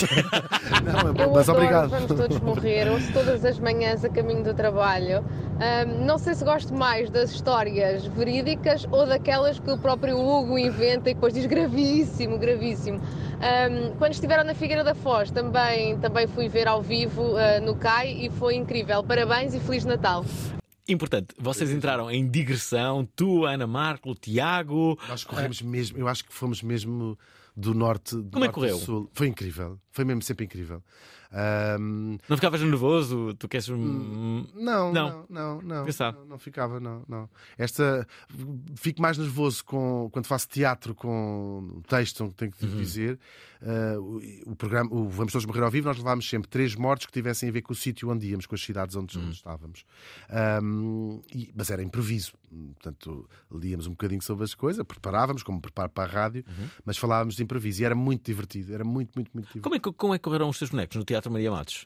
não, é bom, Eu mas adoro obrigado. Vamos todos morrer, ouço todas as manhãs a caminho do trabalho. Ahm, não sei se gosto mais das histórias verídicas ou daquelas que o próprio Hugo inventa e depois diz gravíssimo, gravíssimo. Ahm, quando estiveram na Figueira da Foz também, também fui ver ao vivo ah, no CAI e foi incrível. Parabéns e Feliz Natal. Importante, vocês entraram em digressão, tu, Ana Marco, o Tiago. Nós corremos mesmo, eu acho que fomos mesmo do norte. Do Como é que correu? sul. Foi incrível, foi mesmo sempre incrível. Ahm, Não ficavas nervoso? Tu queres. um- Não, Não. não, não, não, não, não ficava, não, não. Esta fico mais nervoso com, quando faço teatro com texto que tenho que Uhum. dizer. Ah, o, o programa, o Vamos Todos Morrer ao Vivo, nós levámos sempre três mortes que tivessem a ver com o sítio onde íamos, com as cidades onde, Uhum. estávamos. Ahm, e- mas era improviso, portanto, líamos um bocadinho sobre as coisas, preparávamos, como preparo para a rádio, Uhum. mas falávamos de improviso e era muito divertido, era muito, muito, muito divertido. Como é, que, como é que correram os teus bonecos no Teatro Maria Matos?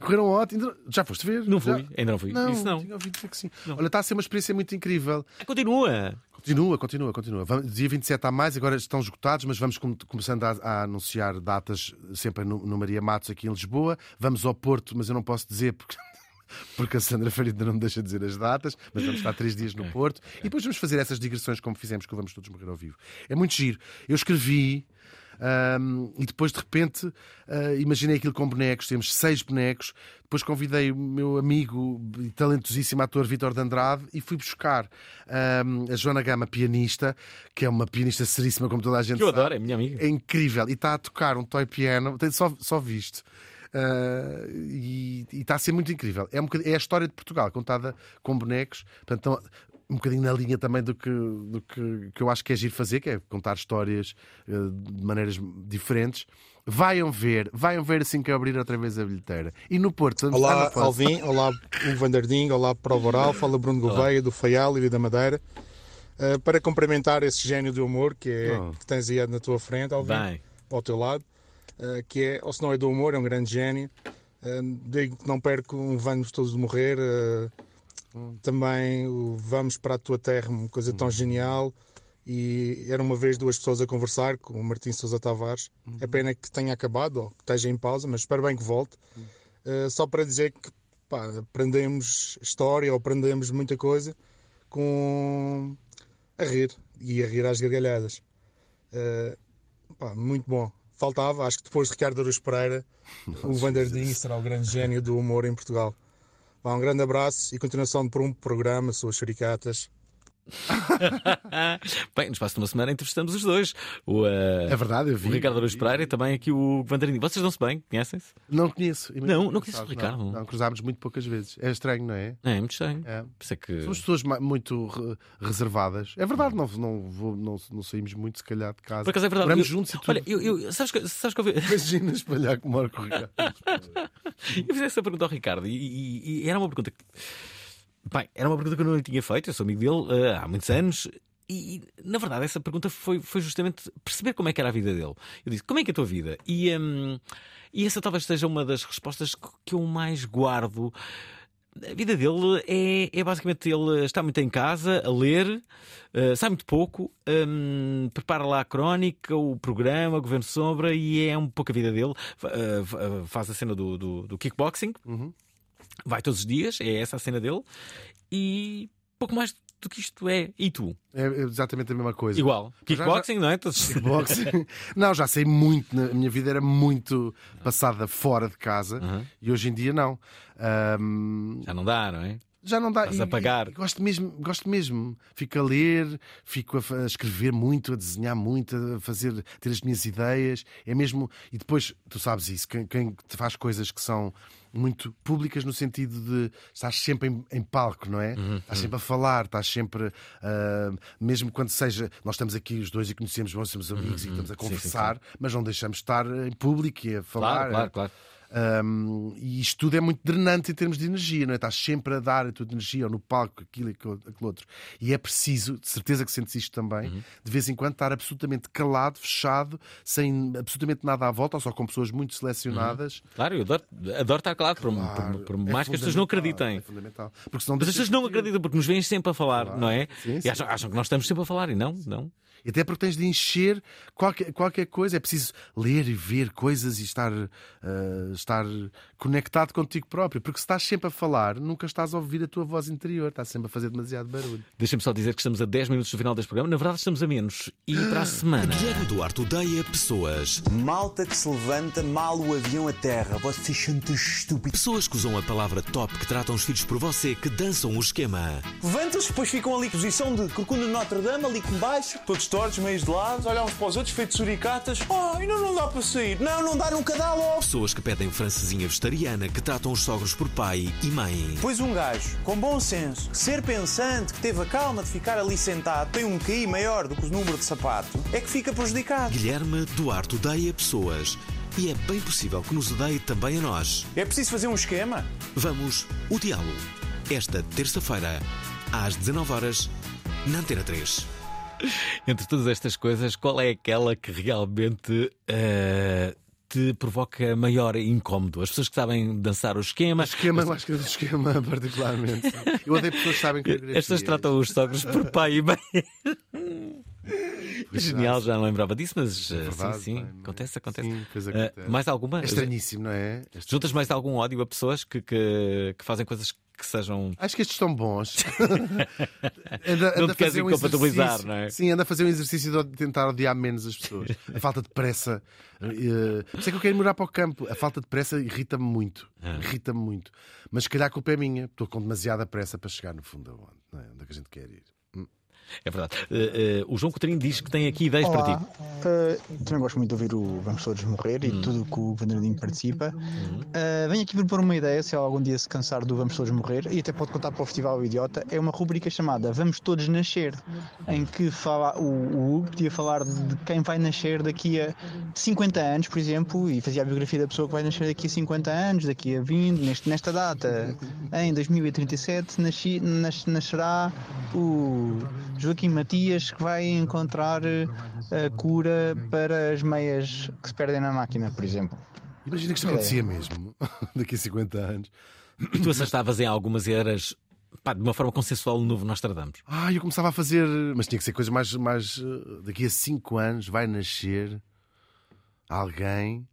Correram ótimo. Já foste ver? Não Já? fui, ainda não fui. Não, Isso não. tinha ouvido dizer que sim. Olha, está a ser uma experiência muito incrível. Continua. Continua, continua, continua. Vamos- dia 27 há mais, agora estão esgotados, mas vamos com- começando a, a anunciar datas sempre no, no Maria Matos aqui em Lisboa. Vamos ao Porto, mas eu não posso dizer porque. Porque a Sandra Ferida não me deixa dizer as datas, mas vamos estar três dias no Porto e depois vamos fazer essas digressões como fizemos que Vamos Todos Morrer ao Vivo. É muito giro. Eu escrevi ahm, e depois de repente ah, imaginei aquilo com bonecos, temos seis bonecos. Depois convidei o meu amigo e talentosíssimo ator Vítor de Andrade e fui buscar ahm, a Joana Gama, pianista, que é uma pianista seríssima, como toda a gente Que eu sabe. adoro, é minha amiga. É incrível. E está a tocar um toy piano, só, só visto. Ah, e está a ser muito incrível. É, um é a história de Portugal, contada com bonecos. Portanto, estão um bocadinho na linha também do que, do que, que eu acho que é giro fazer, que é contar histórias ah, de maneiras diferentes. Vaiam ver, vaiam ver assim que abrir outra vez a bilheteira. E no Porto, vamos Olá, não posso. Alvin. Olá, Hugo Vanderding. Olá, Prova Oral. Fala Bruno. Gouveia, do Faial e da Madeira. Uh, para complementar esse gênio do humor que, é, Oh. que tens aí na tua frente, Alvin, Bem. ao teu lado, uh, que é, ou se não é do humor, é um grande gênio. Uh, digo que não perco um Vamos Todos Morrer. Também o Vamos para a Tua Terra, uma coisa tão genial. E era uma vez duas pessoas a conversar com o Martim Sousa Tavares. É pena que tenha acabado ou que esteja em pausa, mas espero bem que volte. Uh, só para dizer que pá, aprendemos história ou aprendemos muita coisa com a rir e a rir às gargalhadas. Uh, pá, muito bom. Faltava, acho que depois de Ricardo Aruz Pereira, o Vanderding será o grande gênio do humor em Portugal. Um grande abraço e continuação por um programa, suas churicatas. Bem, no espaço de uma semana entrevistamos os dois. O, uh, é verdade, eu vi. O Ricardo Araújo Pereira e também aqui o Vanderinho. Vocês dão-se bem? Conhecem-se? Não conheço. Não, não conheço o Ricardo. Não, não, cruzámos muito poucas vezes. É estranho, não é? É, muito estranho. É. É que... Somos pessoas muito re reservadas. É verdade, não, não, vou, não, não, saímos muito, se calhar, de casa. Por acaso é verdade. Moramos juntos e tudo. Olha, eu, eu, sabes que, sabes que eu... Imagina espalhar com o Marco Ricardo. eu fiz essa pergunta ao Ricardo e, e, e, era uma pergunta que. Bem, era uma pergunta que eu não lhe tinha feito, eu sou amigo dele uh, há muitos anos. E, na verdade, essa pergunta foi, foi justamente perceber como é que era a vida dele. Eu disse, como é que é a tua vida? E, um, e essa talvez seja uma das respostas que eu mais guardo. A vida dele é, é basicamente ele está muito em casa a ler, uh, sai muito pouco, um, prepara lá a crónica, o programa, o Governo Sombra, e é um pouco a vida dele. Uh, faz a cena do, do, do kickboxing, uhum. Vai todos os dias, é essa a cena dele, e pouco mais do que isto é. E tu? É exatamente a mesma coisa. Igual. Kickboxing, já, não é? Kickboxing. não, já sei muito. A minha vida era muito passada fora de casa uhum. e hoje em dia não. Um... Já não dá, não é? Já não dá. Estás a pagar. E, e, gosto mesmo, gosto mesmo. Fico a ler, fico a, a, escrever muito, a desenhar muito, a fazer, ter as minhas ideias. É mesmo. E depois, tu sabes isso, quem, quem faz coisas que são muito públicas no sentido de estás sempre em, em palco, não é? Uhum, estás sempre a falar, estás sempre, uh, mesmo quando seja, nós estamos aqui os dois e conhecemos, nós somos amigos uhum, e estamos a sim, conversar, sim, sim. mas não deixamos de estar em público e a falar. Claro, claro, claro. Um, e isto tudo é muito drenante em termos de energia, não é? Estás sempre a dar a tua energia ou no palco, aquilo e aquilo outro. E é preciso, de certeza que sentes isto também, uhum. de vez em quando estar absolutamente calado, fechado, sem absolutamente nada à volta, ou só com pessoas muito selecionadas. Uhum. Claro, eu adoro, adoro estar calado, por, claro, por, por mais é que as pessoas não acreditem. É fundamental. Porque senão Mas as pessoas não acreditam porque nos veem sempre a falar, claro. não é? Sim, e sim. acham, acham que nós estamos sempre a falar e não, não. E até porque tens de encher qualquer, qualquer coisa. É preciso ler e ver coisas e estar, uh, estar conectado contigo próprio. Porque se estás sempre a falar, nunca estás a ouvir a tua voz interior. Estás sempre a fazer demasiado barulho. Deixa-me só dizer que estamos a 10 minutos do final deste programa. Na verdade, estamos a menos. E para a semana. Guilherme Duarte odeia pessoas. Malta que se levanta mal o avião a terra. Vocês são tão estúpidos. Pessoas que usam a palavra top, que tratam os filhos por você, que dançam o esquema. Levantam-se, depois ficam ali, posição de corcunda de Notre Dame, ali com baixo, todos tortos, meios de lado, olham uns para os outros, feitos suricatas. Oh, ainda não dá para sair. Não, não dá, nunca dá logo. Pessoas que pedem francesinha vegetariana, que tratam os sogros por pai e mãe. Pois um gajo, com bom senso, ser pensante, que teve a calma de ficar ali sentado, tem um QI maior do que o número de sapato, é que fica prejudicado. Guilherme Duarte odeia pessoas. E é bem possível que nos odeie também a nós. É preciso fazer um esquema? Vamos odiá-lo. Esta terça-feira, às 19 horas na Antena 3. Entre todas estas coisas, qual é aquela que realmente uh, te provoca maior incómodo? As pessoas que sabem dançar o esquema. O esquema, eu acho que é do esquema, particularmente. Eu odeio pessoas que sabem que As pessoas tratam os sogros por pai e mãe. Genial, já não lembrava disso, mas é verdade, sim, sim, bem, acontece, acontece. Sim, coisa acontece. Uh, mais alguma? É estranhíssimo, não é? é Juntas mais algum ódio a pessoas que, que, que fazem coisas que sejam. Acho que estes estão bons. anda, não anda te queres um incompatibilizar, não é? Sim, anda a fazer um exercício de tentar odiar menos as pessoas. A falta de pressa. Uh, por isso é que eu quero morar para o campo. A falta de pressa irrita-me muito. Ah. Irrita-me muito. Mas se calhar a culpa é minha. Estou com demasiada pressa para chegar no fundo aonde, não é? onde é que a gente quer ir. É verdade. Uh, uh, o João Coutinho diz que tem aqui ideias Olá. para ti. Uh, também gosto muito de ouvir o Vamos Todos Morrer e tudo que o Vanderdinho participa. Uh, venho aqui propor uma ideia, se algum dia se cansar do Vamos Todos Morrer, e até pode contar para o Festival Idiota, é uma rubrica chamada Vamos Todos Nascer, em que fala, o, o Hugo podia falar de quem vai nascer daqui a 50 anos, por exemplo, e fazia a biografia da pessoa que vai nascer daqui a 50 anos, daqui a 20, neste, nesta data, em 2037, nasci, nas, nascerá o Joaquim Matias que vai encontrar a cura para as meias que se perdem na máquina, por exemplo. Imagina que isto acontecia mesmo daqui a 50 anos. E tu acertavas em algumas e eras pá, de uma forma consensual o novo Nostradamus. Ah, eu começava a fazer, mas tinha que ser coisas mais. mais daqui a 5 anos vai nascer alguém.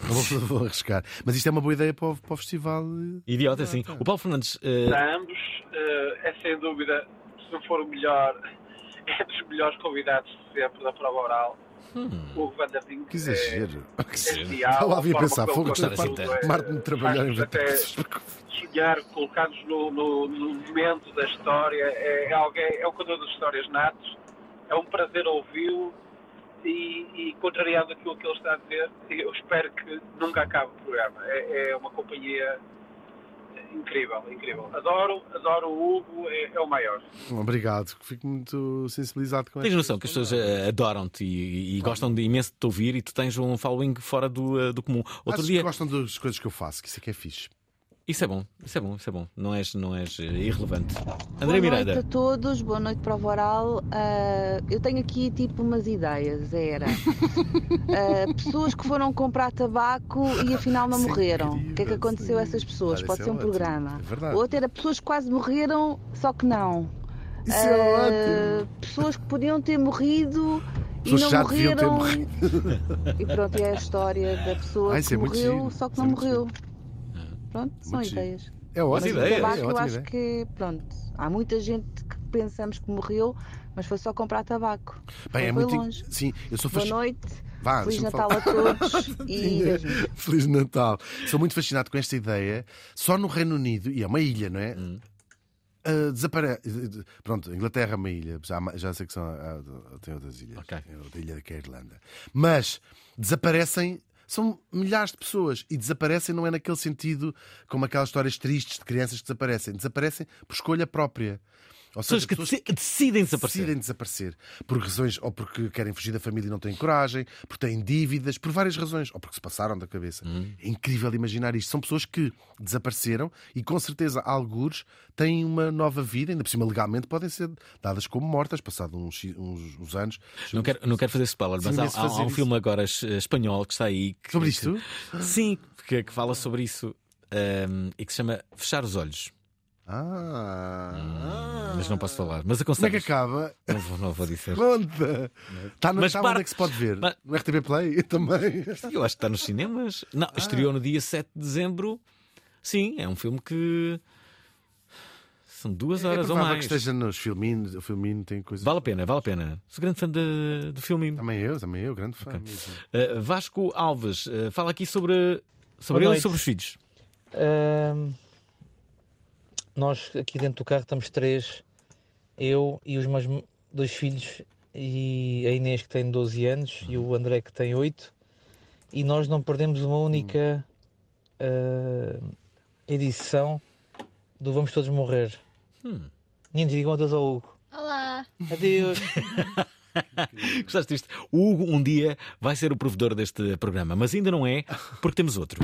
Não vou, vou arriscar. Mas isto é uma boa ideia para o, para o festival. Idiota, sim. O Paulo Fernandes. Uh... Para ambos, uh, é sem dúvida, se não for o melhor, é dos melhores convidados de sempre da prova oral. O Hugo Van der Ding Que exagero. é, Que é exagero. genial. Estava a a ouvir forma pensar, fogo, tudo é- Martin de trabalhar em até sonhar, colocar-nos no, no, no momento da história. É, é alguém, é um contador de histórias natos. É um prazer ouvi-lo. E, e contrariando aquilo que ele está a dizer, eu espero que nunca acabe o programa. É, é uma companhia incrível, incrível. Adoro, adoro o Hugo, é, é o maior. Obrigado, fico muito sensibilizado com Tens noção que as pessoas eh, adoram-te e, e gostam de imenso de te ouvir e tu tens um following fora do, eh, do comum. Outro Acho dia. que gostam das coisas que eu faço, que isso é que é fixe. Isso é bom, isso é bom, isso é bom. Não és, não és eh, irrelevante. Boa André noite Miranda. a todos, boa noite para o Oral. Ah, eu tenho aqui tipo umas ideias, era ah, pessoas que foram comprar tabaco e afinal não morreram. O que é que aconteceu a essas pessoas? Pode ser é um ótimo. programa. É verdade. Outra era pessoas que quase morreram, só que não. Isso é Ah, ótimo. Pessoas que podiam ter morrido Pessoas e não já deviam ter morreram. morrido. E pronto, é a história da pessoa isso que é morreu, giro, só que não é morreu. Pronto, são Muito giro. ideias. É ótimo, Mas o ideia, tabaco é eu acho ideia. que, pronto, há muita gente que pensamos que morreu, mas foi só comprar tabaco. Bem, é muito. longe. Sim, eu sou Boa noite, Vá, Feliz Natal falar. a todos e beijinhos. Feliz Natal. Sou muito fascinado com esta ideia. Só no Reino Unido, e é uma ilha, não é? Uh, desaparece. Pronto, Inglaterra é uma ilha. Já, já sei que são. ah, tem outras ilhas. Tem outra ilha que é a Irlanda. Mas desaparecem. São milhares de pessoas e desaparecem não é naquele sentido como aquelas histórias tristes de crianças que desaparecem. Desaparecem por escolha própria. Ou Pessoas que decidem desaparecer. Decidem desaparecer. Por razões, ou porque querem fugir da família e não têm coragem, porque têm dívidas, por várias razões, ou porque se passaram da cabeça. É incrível imaginar isto. São pessoas que desapareceram e com certeza, algures têm uma nova vida, ainda por cima legalmente podem ser dadas como mortas, passado uns, uns, uns anos. Não quero, não quero fazer spoiler, mas há, há- há um isso. filme agora es- espanhol que está aí. que- Sobre que- isto? Sim, que, que fala sobre isso um, e que se chama Fechar os Olhos. Ah. Mas não posso falar. Mas Como é que aconselho. acaba? Não vou, não vou dizer. Conta! Está no Mas está onde para- é que se pode ver? Mas- No RTP Play também. Eu acho que está nos cinemas. Não, estreou no dia 7 de dezembro. Sim, é um filme que. São duas É horas ou provável mais. que esteja nos filminhos. O filminho tem coisas. Vale a pena, vale a pena. Sou grande fã de, do filme. Também eu, também eu, grande fã. mesmo. Uh, Vasco Alves, uh, fala aqui sobre, sobre Boa ele e sobre os filhos. Ahm, nós aqui dentro do carro estamos três, eu e os meus dois filhos, e a Inês que tem 12 anos e o André que tem 8, e nós não perdemos uma única ah, edição do Vamos Todos Morrer. Hum. Meninos, digam adeus ao Hugo. Olá! Adeus! Gostaste disto? O Hugo um dia vai ser o provedor deste programa, mas ainda não é, porque temos outro.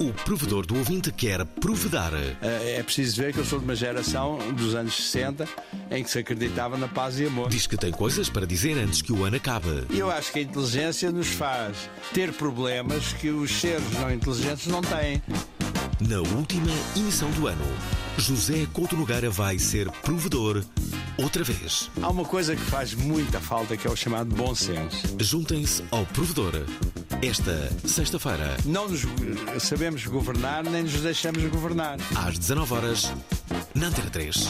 O provedor do ouvinte quer provedar. É é preciso ver que eu sou de uma geração dos anos 60 em que se acreditava na paz e amor. Diz que tem coisas para dizer antes que o ano acabe. Eu acho que a inteligência nos faz ter problemas que os seres não inteligentes não têm. Na última emissão do ano, José Couto Nogueira vai ser provedor outra vez. Há uma coisa que faz muita falta que é o chamado bom senso. Juntem-se ao provedor. Esta sexta-feira, Não nos eh, sabemos governar nem nos deixamos governar. às 19 horas, na Antena 3.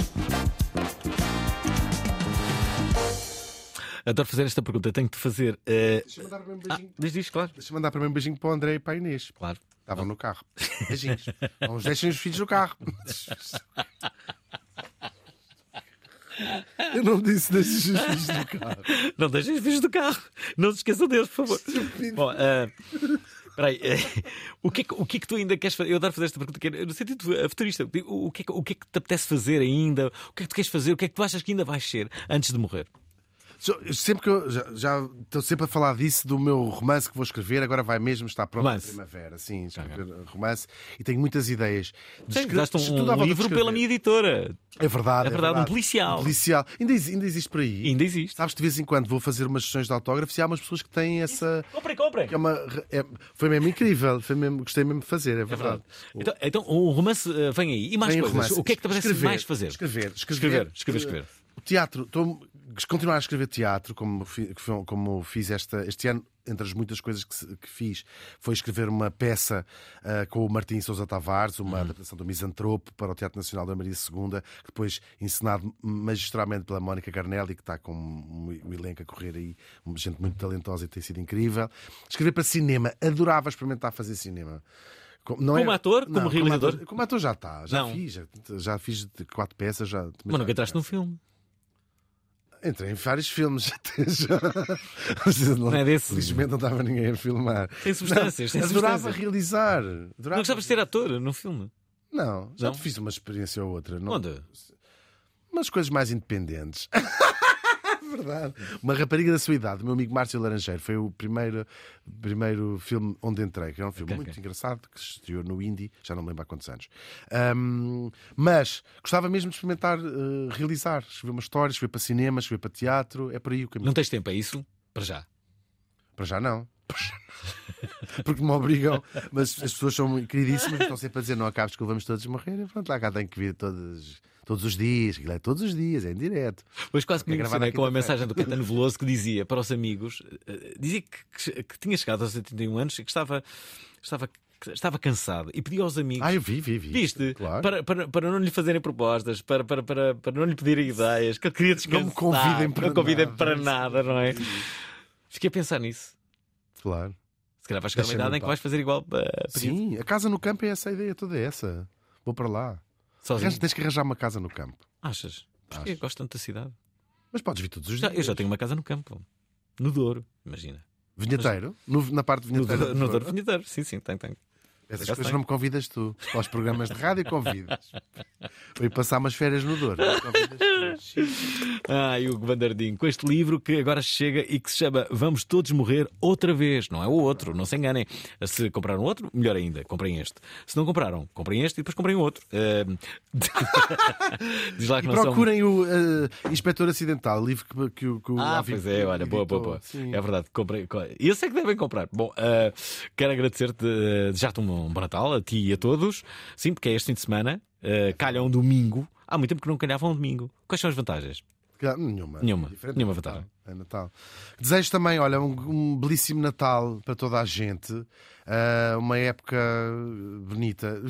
Adoro fazer esta pergunta. Tenho de fazer. Uh... Deixa-me mandar um Ah, beijinho. diz, diz, claro. Deixa-me mandar primeiro um beijinho para o André e para a Inês. Claro. Estavam no carro. Beijinhos. Não os deixem os filhos no carro. Eu não disse deixem os filhos no carro. Não deixem os filhos do carro. Não se esqueçam deles, por favor. Bom, ah, Espera aí, eh, o, que é que, o que é que tu ainda queres fazer? Eu adoro fazer esta pergunta, é no sentido eh, futurista. O que é que, o que é que te apetece fazer ainda? O que é que tu queres fazer? O que é que tu achas que ainda vais ser antes de morrer? Sempre que eu já, já estou sempre a falar disso do meu romance que vou escrever, agora vai mesmo estar pronto Romance. na primavera. Sim, escrever romance e tenho muitas ideias. Sim, Escre- daste um, de livro escrever. pela minha editora. É verdade, É verdade, um policial. Um policial. Ainda, ainda existe por aí. Ainda existe. Sabes, de vez em quando vou fazer umas sessões de autógrafos e há umas pessoas que têm essa. Comprem, comprem. é uma, é- foi mesmo incrível, foi mesmo, gostei mesmo de fazer, é É verdade. verdade. Então, então o romance eh, vem aí. E mais Vem o coisas. romance. O que é que te apetece Escrever, mais fazer? Escrever, escrever. Escrever, escrever, escrever. O teatro, tô- continuar a escrever teatro, como, como fiz esta, este ano, entre as muitas coisas que, se- que fiz, foi escrever uma peça ah, com o Martim Sousa Tavares, uma adaptação do Misantropo para o Teatro Nacional da Maria II, que depois encenado magistralmente pela Mónica Carnelli, que está com o o elenco a correr aí, uma gente muito talentosa e tem sido incrível. Escrever para cinema, adorava experimentar fazer cinema. Não Como ator? Como realizador? ator- como ator já está, já Não. fiz, já, já fiz quatro peças, já. Mas nunca entraste num filme. Entrei em vários filmes até já. Não é desse? Felizmente não estava ninguém a filmar. Tem substâncias, Não, tem adorava substâncias. realizar. Não Adorava... gostavas de ser ator num filme? Não, já Não? fiz uma experiência ou outra. Não... Onde? Umas coisas mais independentes. Verdade. Uma rapariga da sua idade, o meu amigo Márcio Laranjeiro, foi o primeiro, primeiro filme onde entrei, que é um filme Ok, muito ok. engraçado, que se estreou no Indie, já não me lembro há quantos anos. Ahm, mas gostava mesmo de experimentar eh, realizar, escrever uma história, escrever para cinema, escrever para teatro, é por aí o caminho. Não tens tempo, é isso? Para já. Para já não. Porque me obrigam, mas as pessoas são queridíssimas, estão sempre a dizer não acabes que vamos todos morrer. E pronto, lá cá tenho que vir todos, todos os dias, aquilo é todos os dias, é em direto. Hoje quase que me É gravado emocionei à com a mensagem do Caetano Veloso que dizia para os amigos, eh, dizia que, que- que tinha chegado aos 81 anos e que estava, estava, que estava cansado e pedia aos amigos. Ah, eu vi, vi, vi. Viste? Claro. Para, para, para não lhe fazerem propostas, para, para, para, para não lhe pedirem ideias, que ele queria descansar. Não me convidem para não convidem nada. para nada, não é? Fiquei a pensar nisso. Claro. Se calhar vais chegar uma idade em que vais fazer igual para Sim, a casa no campo é essa a ideia toda é essa. Vou para lá. Sozinho? Arranja- Tens que arranjar uma casa no campo. Achas? Porque gosto tanto da cidade. Mas podes vir todos os Já- dias. eu já tenho uma casa no campo. No Douro, imagina. Vinheteiro? No- na parte No, vinheteira. Douro- no Douro Vinheteiro, sim, sim, tem, tem. Essas Já coisas não me convidas tu. Para os programas de rádio convidas. Vou ir passar umas férias no Douro. Tu. Ah, Hugo Vandardinho, com este livro que agora chega e que se chama Vamos Todos Morrer Outra Vez. Não é o outro, não se enganem. Se compraram outro, melhor ainda, comprem este. Se não compraram, comprem este e depois comprem outro. Eh, Diz lá que E não são- procurem o eh, Inspetor Acidental, livro que, que, o- que o Ah, Alvin pois é, olha, boa, boa, boa. Sim. É verdade, comprei. co- Esse é que devem comprar. Bom, ah, quero agradecer-te, uh, desejar-te um bom Natal a ti e a todos. Sim, porque é este fim de semana, uh, calha um domingo. Há muito tempo que não calhava um domingo. Quais são as vantagens? Nenhuma. Nenhuma. Nenhuma é Natal. vantagem. É Natal. Desejo também, olha, um, um belíssimo Natal para toda a gente. Ah, uma época bonita.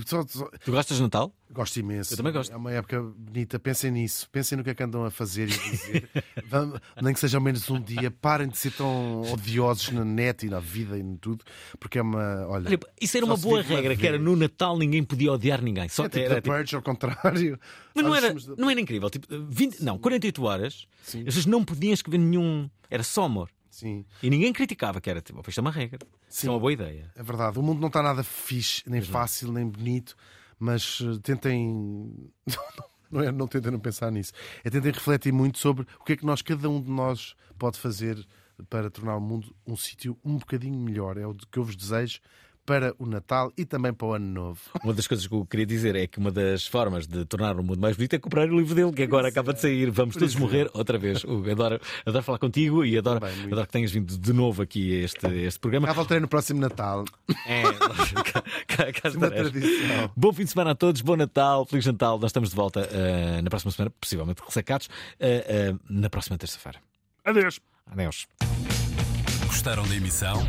Tu gostas de Natal? Gosto imenso. Eu também gosto. É uma época bonita. Pensem nisso. Pensem no que é que andam a fazer e dizer. Vamos- nem que seja ao menos um dia. Parem de ser tão odiosos na net e na vida e em tudo. Porque é uma. Olha, Olha, isso era uma boa regra, que era no Natal ninguém podia odiar ninguém. Só É tipo era, Purge, ao contrário. Mas não era, não era incrível. Tipo, 20, não, 48 horas, as pessoas não podiam escrever nenhum. Era só amor. Sim. E ninguém criticava, que era tipo, "Oh, isto é uma regra. Isso é uma boa ideia. É verdade, o mundo não está nada fixe, nem fácil, nem bonito, mas eh, tentem. Não, é, não tentem não pensar nisso. É tentem refletir muito sobre o que é que nós, cada um de nós, pode fazer para tornar o mundo um sítio um bocadinho melhor. É o que eu vos desejo para o Natal e também para o Ano Novo. Uma das coisas que eu queria dizer é que uma das formas de tornar o mundo mais bonito é comprar o livro dele, que agora acaba de sair. Vamos todos morrer outra vez. Hugo, adoro, adoro falar contigo e adoro, adoro que tenhas vindo de novo aqui a este, este programa. Já voltarei no próximo Natal. É, cá, cá, cá estarás. tradição. Bom fim de semana a todos, bom Natal, Feliz Natal. Nós estamos de volta eh, na próxima semana, possivelmente ressacados, eh, eh, na próxima terça-feira. Adeus. Adeus. Gostaram da emissão?